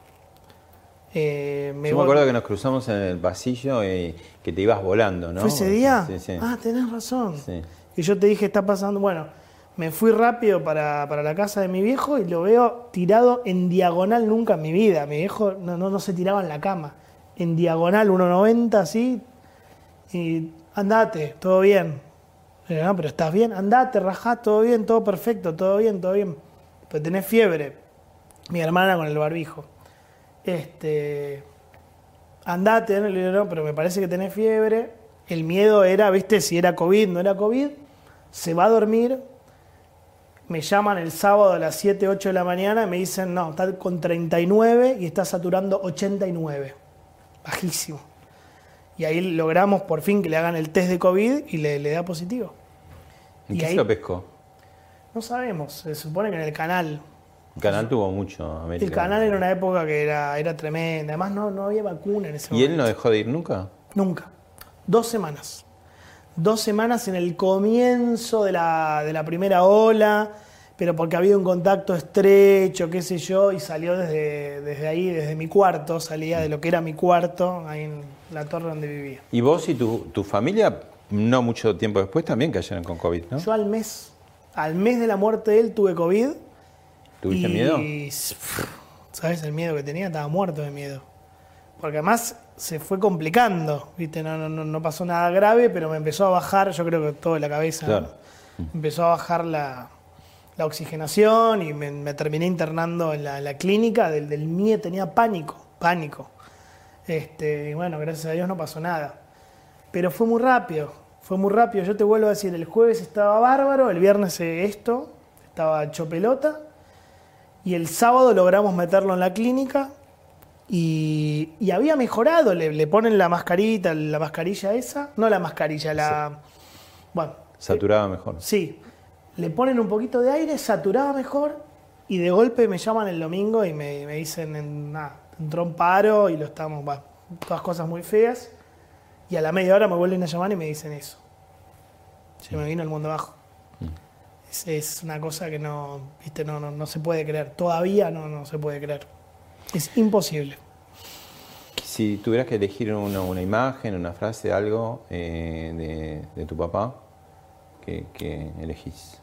Eh, Yo me acuerdo que nos cruzamos en el pasillo y que te ibas volando, ¿no? ¿Fue ese día? Sí, sí. Ah, tenés razón. Sí. Y yo te dije, está pasando. Bueno, me fui rápido para, para la casa de mi viejo y lo veo tirado en diagonal nunca en mi vida. Mi viejo no, no, no se tiraba en la cama. En diagonal, 1,90 así. Y andate, todo bien. Le digo, no, pero estás bien, andate, rajá, todo bien, todo perfecto, todo bien, todo bien. Pero tenés fiebre. Mi hermana con el barbijo. Este. Andate, ¿no? No, pero me parece que tenés fiebre. El miedo era, viste, si era COVID, no era COVID. Se va a dormir. Me llaman el sábado a las 7, 8 de la mañana y me dicen, no, está con 39 y está saturando 89. Bajísimo. Y ahí logramos por fin que le hagan el test de COVID y le, le da positivo. ¿En Y qué ahí- se lo pescó? No sabemos, se supone que en el canal. El canal tuvo mucho, América. El canal era una época que era, era tremenda. Además, no, no había vacuna en ese ¿Y momento. él no dejó de ir nunca? Nunca. Dos semanas. Dos semanas en el comienzo de la, de la primera ola, pero porque había un contacto estrecho, qué sé yo, y salió desde, desde ahí, desde mi cuarto, salía de lo que era mi cuarto, ahí en la torre donde vivía. ¿Y vos y tu, tu familia, no mucho tiempo después, también cayeron con COVID, no? Yo al mes, al mes de la muerte de él tuve COVID. ¿Tuviste y, miedo? ¿Sabes el miedo que tenía? Estaba muerto de miedo. Porque además se fue complicando, ¿viste? No, no, no- no pasó nada grave, pero me empezó a bajar, yo creo que todo de la cabeza. ¿no? Claro. Empezó a bajar la, la oxigenación y me, me terminé internando en la, la clínica del, del miedo, tenía pánico, pánico. Este, y bueno, gracias a Dios no pasó nada. Pero fue muy rápido, fue muy rápido. Yo te vuelvo a decir, el jueves estaba bárbaro, el viernes eh, esto, estaba hecho pelota. Y el sábado logramos meterlo en la clínica y, y había mejorado. Le, le ponen la mascarita, la mascarilla esa. No la mascarilla, la. Bueno, Saturaba mejor. sí. Le ponen un poquito de aire, saturaba mejor. Y de golpe me llaman el domingo y me, me dicen: en- nada, entró un paro y lo estamos. va, todas cosas muy feas. Y a la media hora me vuelven a llamar y me dicen eso. Se me vino el mundo abajo. Es, es una cosa que no, viste, no, no, no se puede creer. Todavía no, no se puede creer. Es imposible. Si tuvieras que elegir una, una imagen, una frase, algo eh, de, de tu papá, ¿qué, qué elegís?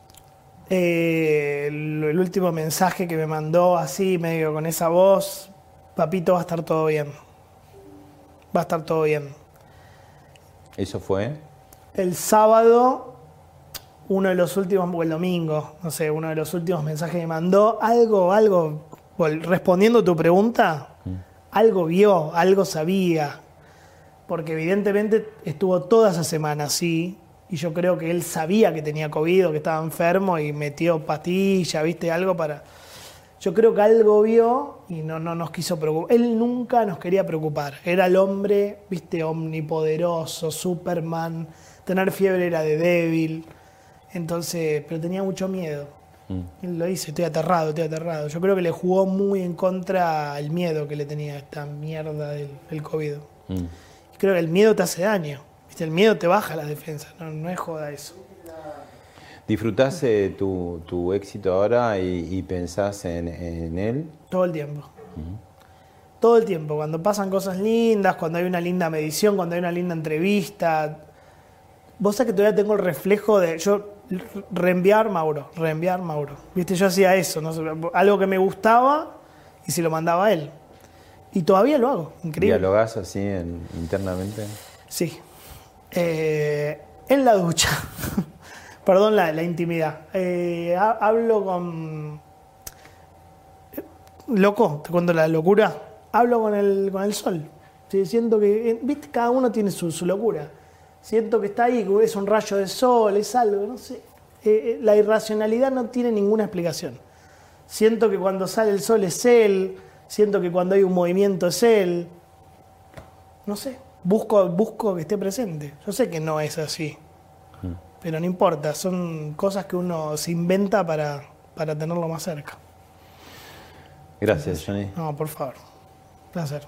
Eh, el, el último mensaje que me mandó así, medio con esa voz, papito, va a estar todo bien. Va a estar todo bien. ¿Eso fue? El sábado, uno de los últimos, o el domingo, no sé, uno de los últimos mensajes que me mandó, algo, algo, respondiendo a tu pregunta, algo vio, algo sabía. porque evidentemente estuvo toda esa semana así, y yo creo que él sabía que tenía COVID o que estaba enfermo y metió patilla, viste, algo para... Yo creo que algo vio y no, no nos quiso preocupar. Él nunca nos quería preocupar. Era el hombre, viste, omnipoderoso, Superman. Tener fiebre era de débil. Entonces, pero tenía mucho miedo. Mm. Él lo dice, estoy aterrado, estoy aterrado. Yo creo que le jugó muy en contra el miedo que le tenía esta mierda del, del COVID. Mm. Y creo que el miedo te hace daño. ¿viste? El miedo te baja la defensa, no, no es joda eso. ¿Disfrutás eh, tu, tu éxito ahora y, y pensás en, en él? Todo el tiempo. Todo el tiempo. Cuando pasan cosas lindas, cuando hay una linda medición, cuando hay una linda entrevista. Vos sabés que todavía tengo el reflejo de. Yo reenviar Mauro, reenviar Mauro. Viste, yo hacía eso, ¿no? algo que me gustaba y se lo mandaba a él. Y todavía lo hago, increíble. ¿Dialogás así en- internamente? Sí. Eh, en la ducha. Perdón la, la intimidad. Eh, ha- hablo con. Loco, te cuento la locura. Hablo con el, con el sol. Sí, siento que. eh, Viste, cada uno tiene su, su locura. Siento que está ahí, que es un rayo de sol, es algo, no sé. Eh, eh, la irracionalidad no tiene ninguna explicación. Siento que cuando sale el sol es él. Siento que cuando hay un movimiento es él. No sé. Busco, busco que esté presente. Yo sé que no es así. Pero no importa. Son cosas que uno se inventa para, para tenerlo más cerca. Gracias, Johnny. No, por favor. Placer.